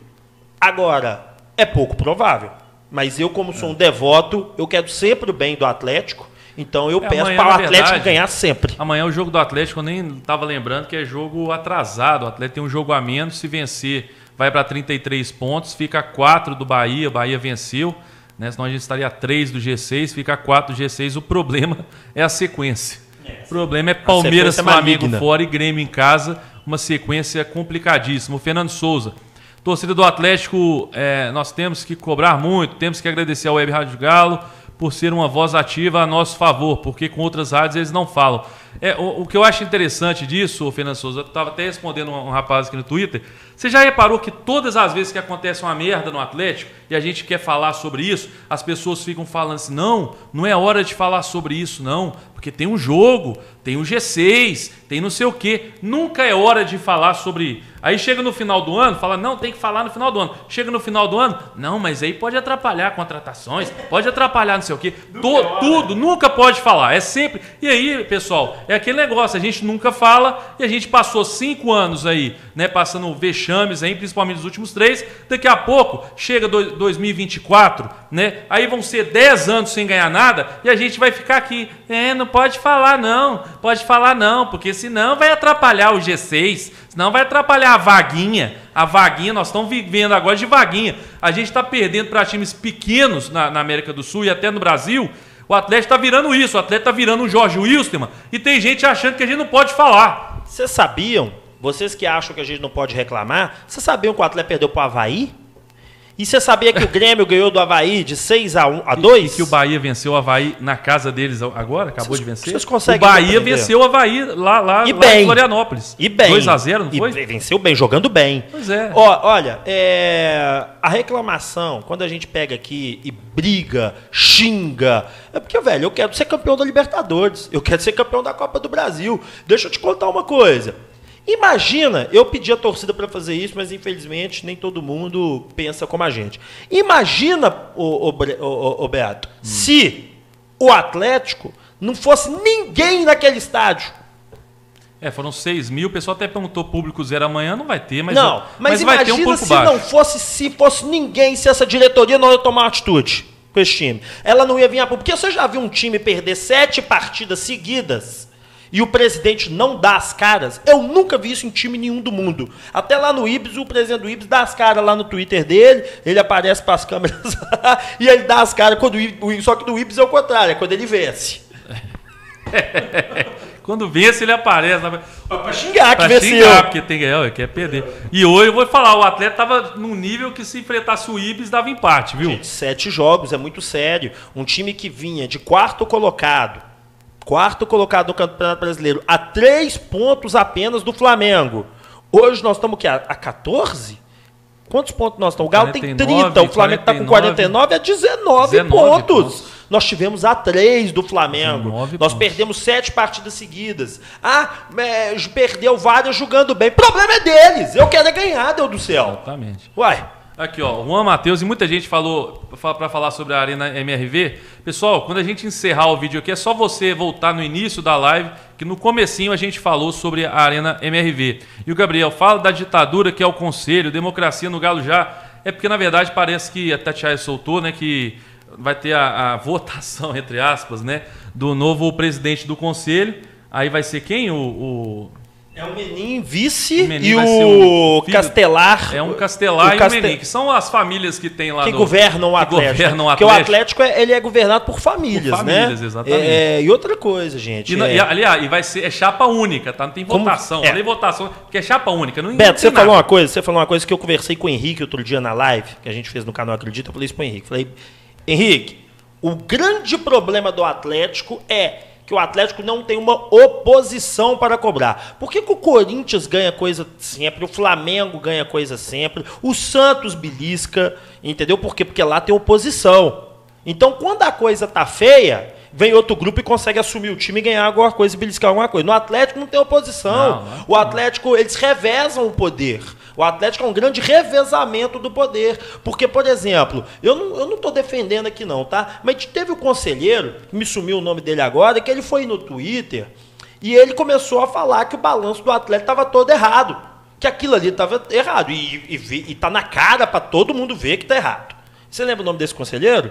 Agora, é pouco provável. Mas eu, como sou um devoto, eu quero sempre o bem do Atlético. Então eu é, peço para o Atlético verdade, ganhar sempre. Amanhã o jogo do Atlético, eu nem estava lembrando que é jogo atrasado. O Atlético tem um jogo a menos. Se vencer, vai para 33 pontos. Fica 4 do Bahia. O Bahia venceu. Né? Senão a gente estaria a 3 do G6, fica a 4 do G6. O problema é a sequência. O problema é Palmeiras, é Flamengo fora e Grêmio em casa. Uma sequência complicadíssima. O Fernando Souza. Torcida do Atlético, é, nós temos que cobrar muito, temos que agradecer ao Web Rádio Galo por ser uma voz ativa a nosso favor, porque com outras rádios eles não falam. É, o, o que eu acho interessante disso, Fernando Souza, eu estava até respondendo um, um rapaz aqui no Twitter. Você já reparou que todas as vezes que acontece uma merda no Atlético e a gente quer falar sobre isso, as pessoas ficam falando assim: não, não é hora de falar sobre isso, não, porque tem um jogo, tem um G6, tem não sei o quê. Nunca é hora de falar sobre. Aí chega no final do ano, fala: não, tem que falar no final do ano. Chega no final do ano, não, mas aí pode atrapalhar contratações, pode atrapalhar não sei o quê. To, é tudo, nunca pode falar. É sempre. E aí, pessoal, é aquele negócio, a gente nunca fala e a gente passou cinco anos aí, né, passando vexames aí, principalmente nos últimos três. Daqui a pouco, chega do, 2024, né, aí vão ser dez anos sem ganhar nada e a gente vai ficar aqui, é, não pode falar não, pode falar não, porque senão vai atrapalhar o G6, senão vai atrapalhar a vaguinha. A vaguinha, nós estamos vivendo agora de vaguinha. A gente está perdendo para times pequenos na, na América do Sul e até no Brasil o Atlético está virando isso, o Atlético está virando um Jorge Wilstermann e tem gente achando que a gente não pode falar. Vocês sabiam, vocês que acham que a gente não pode reclamar, vocês sabiam que o Atlético perdeu para o Havaí? E você sabia que o Grêmio ganhou do Havaí de 6 a 1 a 2? E, e que o Bahia venceu o Havaí na casa deles agora? Acabou de vencer? Vocês conseguem o Bahia venceu o Havaí lá, lá, e lá bem. em Florianópolis. E bem. 2 a 0 não foi? E venceu bem, jogando bem. Pois é. Ó, olha, é, a reclamação, quando a gente pega aqui e briga, xinga, é porque, velho, eu quero ser campeão da Libertadores. Eu quero ser campeão da Copa do Brasil. Deixa eu te contar uma coisa. Imagina, eu pedi a torcida para fazer isso, mas infelizmente nem todo mundo pensa como a gente. Imagina, o, o, o, Beato, hum. se o Atlético não fosse ninguém naquele estádio. É, foram 6 mil, o pessoal até perguntou público zero amanhã, não vai ter, mas, não, mas, mas vai ter um pouco se baixo. não fosse, se fosse ninguém, se essa diretoria não ia tomar uma atitude com esse time. Ela não ia vir a público. Porque você já viu um time perder sete partidas seguidas e o presidente não dá as caras, eu nunca vi isso em time nenhum do mundo. Até lá no Ibis, o presidente do Ibis dá as caras lá no Twitter dele, ele aparece para as câmeras lá, e ele dá as caras quando o só que do Ibis é o contrário, é quando ele vence. Quando vence, ele aparece. Pra xingar que pra venceu. xingar, porque tem, é, quer perder. E hoje eu vou falar, o atleta tava num nível que se enfrentasse o Ibis dava empate, viu? Gente, sete jogos, é muito sério. Um time que vinha de quarto colocado, quarto colocado no Campeonato Brasileiro, a três pontos apenas do Flamengo. Hoje nós estamos aqui a, a 14? Quantos pontos nós estamos? O Galo 49, tem 30, o Flamengo está com 49, é 19, 19 pontos. pontos. Nós tivemos a 3 do Flamengo. Nós pontos. perdemos sete partidas seguidas. Ah, é, perdeu várias jogando bem. Problema é deles. Eu quero é ganhar, Deus do céu. Exatamente. Uai. Aqui, ó, Juan Matheus e muita gente falou para falar sobre a Arena MRV. Pessoal, quando a gente encerrar o vídeo aqui, é só você voltar no início da live, que no comecinho a gente falou sobre a Arena MRV. E o Gabriel fala da ditadura que é o conselho, democracia no Galo já. É porque, na verdade, parece que a Tatiaia soltou, né, que vai ter a, a votação, entre aspas, né, do novo presidente do conselho. Aí vai ser quem? O, o É o Menin vice O Menin e o o Castelar. É um Castelar o e Caste- um Menin, que são as famílias que tem lá que no... governam o que Atlético. governam o Porque o Atlético. Atlético é- ele é governado por famílias, Por famílias, né? exatamente. É, e outra coisa, gente. E, não- é- e, aliás, e vai ser é chapa única, tá? Não tem Como- votação. é. Falei votação, porque é chapa única. Não, não Beto, tem você nada. falou uma coisa, você falou uma coisa que eu conversei com o Henrique outro dia na live, que a gente fez no canal Acredita, eu falei isso pro Henrique. Falei, Henrique, o grande problema do Atlético é que o Atlético não tem uma oposição para cobrar. Por que, que o Corinthians ganha coisa sempre, o Flamengo ganha coisa sempre, o Santos belisca, entendeu? Por quê? Porque lá tem oposição. Então, quando a coisa tá feia, vem outro grupo e consegue assumir o time e ganhar alguma coisa e beliscar alguma coisa. No Atlético não tem oposição. Não, não. O Atlético, eles revezam o poder. O Atlético é um grande revezamento do poder. Porque, por exemplo, eu não, eu não tô defendendo aqui não, tá? Mas teve o conselheiro, que me sumiu o nome dele agora, que ele foi no Twitter e ele começou a falar que o balanço do Atlético estava todo errado. Que aquilo ali estava errado. E, e, e tá na cara para todo mundo ver que tá errado. Você lembra o nome desse conselheiro?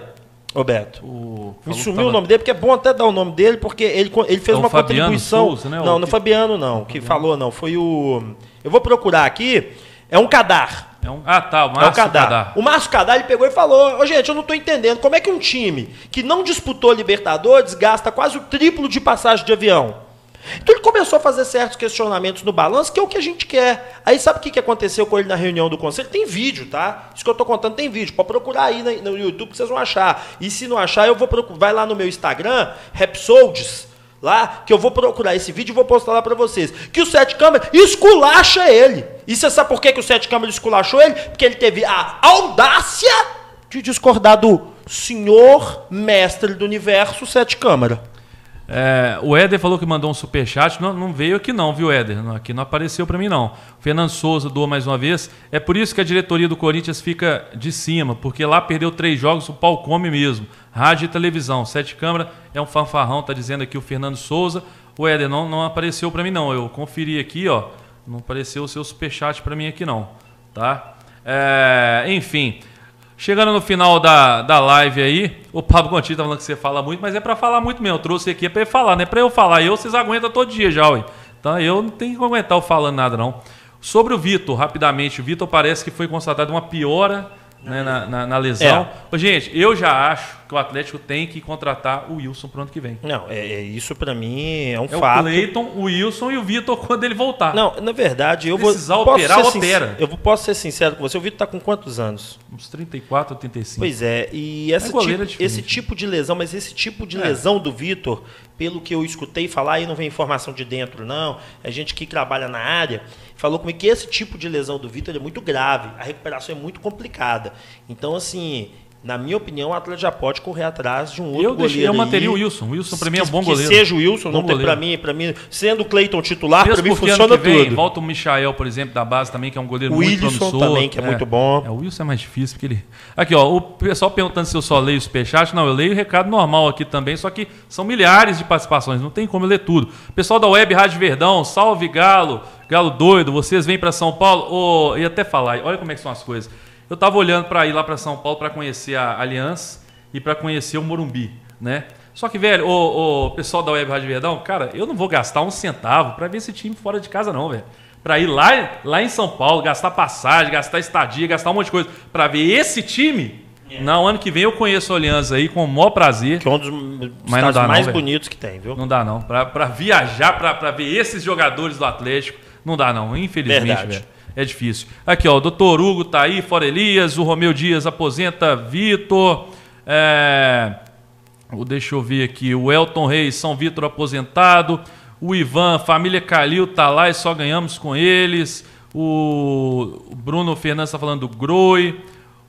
Roberto? O, Me sumiu tava- o nome dele, porque é bom até dar o nome dele, porque ele, ele fez É o uma Fabiano contribuição. Souza, né? O Não, não que- Fabiano, não, que falou, não. Foi o. Eu vou procurar aqui. É um cadar. É um, ah, tá, o É o Márcio Cadar. Cadar. O Márcio Cadar ele pegou e falou: Ô, gente, eu não tô entendendo. Como é que um time que não disputou Libertadores gasta quase o triplo de passagem de avião? Então ele começou a fazer certos questionamentos no balanço, que é o que a gente quer. Aí sabe o que aconteceu com ele na reunião do conselho? Tem vídeo, tá? Isso que eu tô contando tem vídeo. Pode procurar aí no YouTube que vocês vão achar. E se não achar, eu vou procurar. Vai lá no meu Instagram, Repsoldes, lá, que eu vou procurar esse vídeo e vou postar lá pra vocês. Que o Sete Câmara esculacha ele. E você sabe por que, que o Sete Câmara esculachou ele? Porque ele teve a audácia de discordar do senhor mestre do universo, Sete Câmara. É, o Éder falou que mandou um superchat. Não, não veio aqui não, viu, Éder? Não, Aqui não apareceu pra mim, não. O Fernando Souza doou mais uma vez. É por isso que a diretoria do Corinthians fica de cima, porque lá perdeu três jogos, o pau come mesmo. Rádio e televisão. Sete câmara é um fanfarrão, tá dizendo aqui o Fernando Souza. O Éder não, não apareceu pra mim, não. Eu conferi aqui, ó. Não apareceu o seu superchat pra mim aqui, não. Tá? É, enfim. Chegando no final da, da live aí, o Pablo Conti tá falando que você fala muito, mas é pra falar muito mesmo. Eu trouxe aqui é pra ele falar, não é pra eu falar. Eu vocês aguentam todo dia já, ué. Então eu não tenho que aguentar eu falando nada, não. Sobre o Vitor, rapidamente, o Vitor parece que foi constatado uma piora né, na, na- na lesão. Ô, gente, eu já acho que o Atlético tem que contratar o Wilson pro ano que vem. Não, é, é- isso pra mim é um É fato. o Cleiton, o Wilson e o Vitor quando ele voltar. Não, na verdade, eu precisar vou. posso operar, opera. Eu vou- posso ser sincero com você. O Vitor tá com quantos anos? Uns 34, 35. Pois é, e essa é tipo- diferente, esse tipo de lesão, mas esse tipo de É. lesão do Vitor, pelo que eu escutei falar, aí não vem informação de dentro, não. É gente que trabalha na área, falou comigo que esse tipo de lesão do Vitor é muito grave, a recuperação é muito complicada. Então, assim, na minha opinião, o atleta já pode correr atrás de um outro eu, goleiro. eu manteria o Wilson. O Wilson pra mim é um que- bom que goleiro. seja o Wilson, Bom não tem para mim, para mim, sendo o Cleiton titular, para mim funciona que vem, tudo. volta o Michael, por exemplo, da base também, que é um goleiro O muito Wilson promissor. também, que é muito bom. É, o Wilson é mais difícil, porque ele... Aqui, ó, o pessoal perguntando se eu só leio o superchat. Não, eu leio o recado normal aqui também, só que são milhares de participações, não tem como eu ler tudo. Pessoal da Web Rádio Verdão, salve Galo, Galo doido, vocês vêm para São Paulo? Ô, ia até falar, olha como é que são as coisas. Eu tava olhando para ir lá para São Paulo para conhecer a Aliança e para conhecer o Morumbi, né? Só que, velho, o, o pessoal da Web Rádio Verdão, cara, eu não vou gastar um centavo para ver esse time fora de casa, não, velho. Pra ir lá, lá em São Paulo, gastar passagem, gastar estadia, gastar um monte de coisa. Pra ver esse time, não, ano que vem eu conheço a Aliança aí com o maior prazer. Que é um dos não estados dá não, mais velho. bonitos que tem, viu? Não dá, não. Pra, pra viajar, pra, pra ver esses jogadores do Atlético, não dá, não. Infelizmente, velho. É difícil. Aqui, ó, o doutor Hugo tá aí, fora Elias, o Romeu Dias aposenta Vitor. É... Deixa eu ver aqui. O Elton Reis, São Vitor aposentado. O Ivan, família Calil tá lá e só ganhamos com eles. O Bruno Fernandes tá falando do Groi.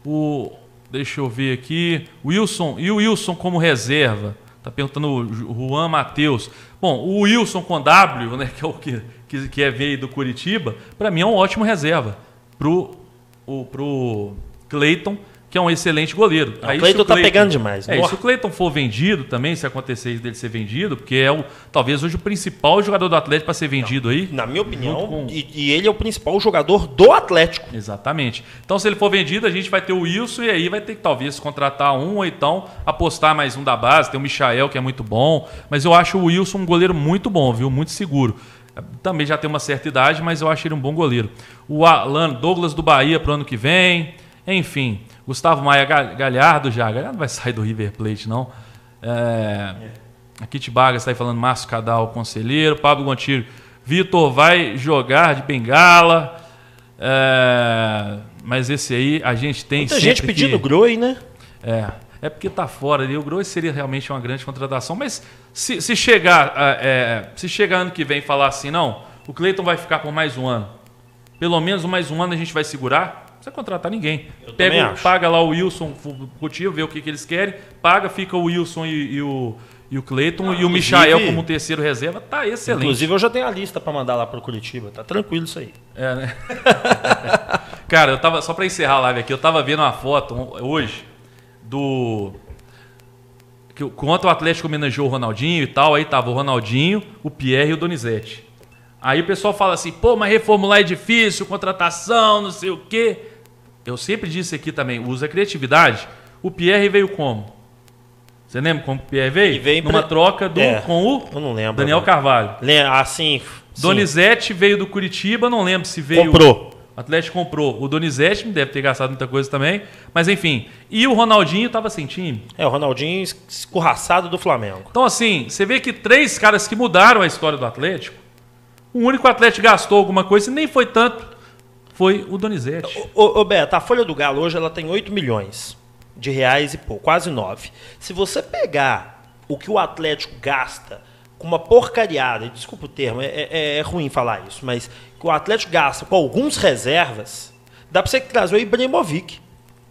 O deixa eu ver aqui. Wilson e o Wilson como reserva. Tá perguntando o Ju- Juan Matheus. Bom, o Wilson com W, né, que é o que que, que é veio do Curitiba, para mim é um ótimo reserva pro o pro Cleiton, que é um excelente goleiro. Não, Aí, o Cleiton tá pegando demais. É, se o Cleiton for vendido também, se acontecer isso dele ser vendido, porque é o talvez hoje o principal jogador do Atlético para ser vendido aí. Na minha opinião, com- e, e ele é o principal jogador do Atlético. Exatamente. Então, se ele for vendido, a gente vai ter o Wilson e aí vai ter que talvez contratar um ou então apostar mais um da base. Tem o Michael, que é muito bom. Mas eu acho o Wilson um goleiro muito bom, viu? Muito seguro. Também já tem uma certa idade, mas eu acho ele um bom goleiro. O Alan Douglas do Bahia para o ano que vem. Enfim, Gustavo Maia Galhardo já. Galhardo não vai sair do River Plate, não. É, a Kit Baga está aí falando Márcio Cadal, conselheiro. Pablo Gontijo. Vitor vai jogar de bengala. É, mas esse aí a gente tem Muita gente pedindo que, Groi, né? É. É porque tá fora ali. O Groi seria realmente uma grande contratação. Mas se, se chegar é, se chegar ano que vem e falar assim, não, o Cleiton vai ficar por mais um ano. Pelo menos mais um ano a gente vai segurar. Não precisa contratar ninguém. Eu Pega, paga lá o Wilson Coutinho, vê o que, que eles querem, paga, fica o Wilson e, e o e o Cleiton ah, e o Michael como terceiro reserva, tá excelente. Inclusive, eu já tenho a lista para mandar lá para o Curitiba. Tá tranquilo isso aí. É, né? Cara, eu tava. Só para encerrar a live aqui, eu tava vendo uma foto hoje do. Que, quanto o Atlético homenageou o Ronaldinho e tal, aí tava o Ronaldinho, o Pierre e o Donizete. Aí o pessoal fala assim, pô, mas reformular é difícil, contratação, não sei o quê. Eu sempre disse aqui também, usa criatividade. O Pierre veio como? Você lembra como o Pierre veio? veio Numa pra... troca do, é, com o eu não lembro, Daniel Carvalho. Assim. Donizete veio do Curitiba, não lembro se veio. Comprou. O Atlético comprou. O Donizete deve ter gastado muita coisa também. Mas enfim. E o Ronaldinho estava sem time. É, o Ronaldinho escorraçado do Flamengo. Então, assim, você vê que três caras que mudaram a história do Atlético. O único Atlético gastou alguma coisa e nem foi tanto. Foi o Donizete. Ô, ô Beto, a Folha do Galo hoje ela tem 8 milhões de reais e pouco, quase 9. Se você pegar o que o Atlético gasta com uma porcariada, desculpa o termo, é, é, é ruim falar isso, mas que o Atlético gasta com alguns reservas, dá para você trazer o Ibrahimovic.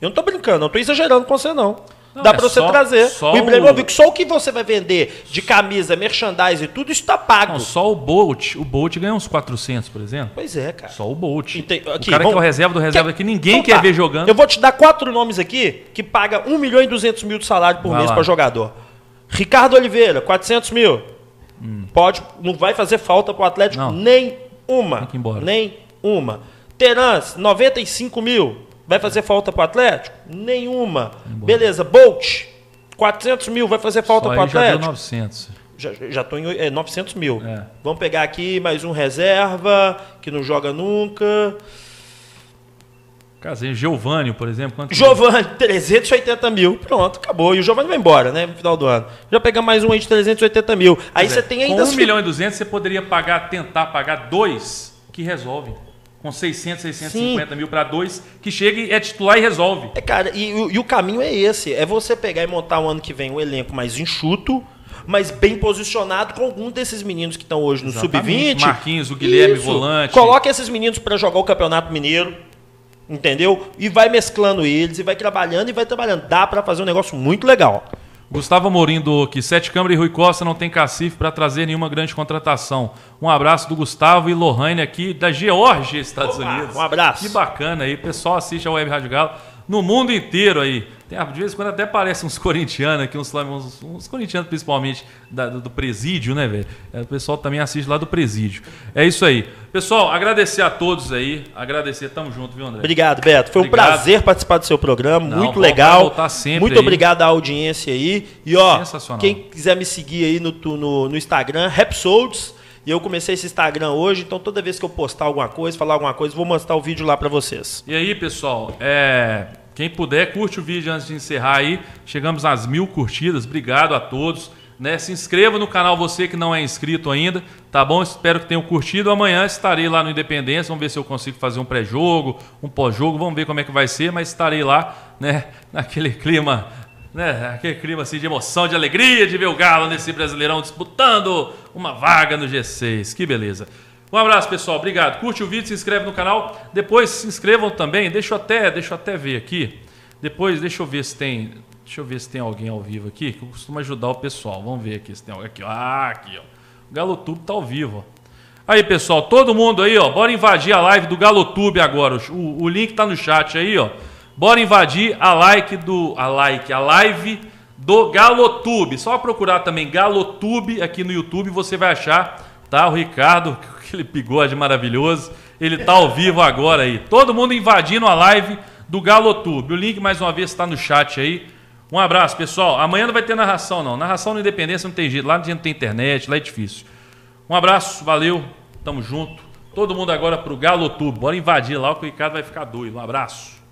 Eu não estou brincando, não estou exagerando com você não. Não, Dá é para você só, trazer. Só o Ibrahimovic, só o que você vai vender de camisa, merchandise e tudo, isso está pago. Não, só o Bolt. O Bolt ganha uns 400, por exemplo. Pois é, cara. Só o Bolt. Aqui, o cara vamos... que é o reserva do reserva que ninguém então, quer tá. ver jogando. Eu vou te dar quatro nomes aqui que paga 1 milhão e 200 mil de salário por vai mês para jogador. Ricardo Oliveira, 400 mil. Hum. Pode, não vai fazer falta para o Atlético não. nem uma. Nem uma. Terans, 95 mil. Vai fazer falta para o Atlético? Nenhuma. Beleza, Bolt, 400 mil, vai fazer falta para o Atlético? Já deu 900. Já estou em é, 900 mil. É. Vamos pegar aqui mais um reserva, que não joga nunca. Casinho, Giovanni, por exemplo. Quanto Giovanni, 380 mil. Pronto, acabou. E o Giovanni vai embora, né? No final do ano. Já pegar mais um aí de 380 mil. Aí você tem ainda. Com 1 milhão e 200, você poderia pagar, tentar pagar dois que resolvem com 600, 650 Sim. mil para dois, que chegue, é titular e resolve. É, cara, e, e, o caminho é esse: é você pegar e montar o ano que vem um elenco mais enxuto, mas bem posicionado com algum desses meninos que estão hoje no sub-20. Marquinhos, o Guilherme Isso. Volante. Coloque esses meninos para jogar o Campeonato Mineiro. Entendeu? E vai mesclando eles, e vai trabalhando, e vai trabalhando. Dá para fazer um negócio muito legal. Gustavo Amorim do que Sete Câmara e Rui Costa não tem cacife para trazer nenhuma grande contratação. Um abraço do Gustavo e Lohane aqui da Geórgia, Estados Opa, Unidos. Um abraço. Que bacana aí. Pessoal assiste a Web Rádio Galo no mundo inteiro aí. Tem, de vez em quando até aparecem uns corintianos aqui, uns, uns, uns corintianos principalmente da, do, presídio, né, velho? É, o pessoal também assiste lá do presídio. É isso aí. Pessoal, agradecer a todos aí. Agradecer, tamo junto, viu, André? Obrigado, Beto. Foi obrigado. um prazer participar do seu programa. Não, muito legal. Sempre muito aí. obrigado à audiência aí. E ó, quem quiser me seguir aí no, no, no Instagram, Rapsolds. E eu comecei esse Instagram hoje, então toda vez que eu postar alguma coisa, falar alguma coisa, vou mostrar o vídeo lá para vocês. E aí, pessoal, é... quem puder, curte o vídeo antes de encerrar aí. Chegamos às mil curtidas. Obrigado a todos. Né? Se inscreva no canal, você que não é inscrito ainda, tá bom? Espero que tenham curtido. Amanhã estarei lá no Independência, vamos ver se eu consigo fazer um pré-jogo, um pós-jogo, vamos ver como é que vai ser, mas estarei lá, né? Naquele clima né, aquele clima assim de emoção, de alegria de ver o Galo nesse Brasileirão disputando uma vaga no G6. Que beleza. Um abraço, pessoal. Obrigado. Curte o vídeo, se inscreve no canal. Depois se inscrevam também. Deixa eu até, deixa eu até ver aqui. Depois, deixa eu ver se tem, deixa eu ver se tem alguém ao vivo aqui que eu costumo ajudar o pessoal. Vamos ver aqui se tem alguém aqui. Ah, aqui, ó. O Galotube tá ao vivo. Aí, pessoal, todo mundo aí, ó. Bora invadir a live do Galotube agora. O, o link tá no chat aí, ó. Bora invadir a like do a like, a live do Galotube. Só procurar também Galotube aqui no YouTube, você vai achar, tá? O Ricardo, aquele bigode maravilhoso, ele tá ao vivo agora aí. Todo mundo invadindo a live do Galotube. O link mais uma vez está no chat aí. Um abraço, pessoal. Amanhã não vai ter narração não. Narração no Independência não tem jeito, lá não tem internet, lá é difícil. Um abraço, valeu. Tamo junto. Todo mundo agora pro Galo Tubo. Bora invadir lá, o Ricardo vai ficar doido. Um abraço.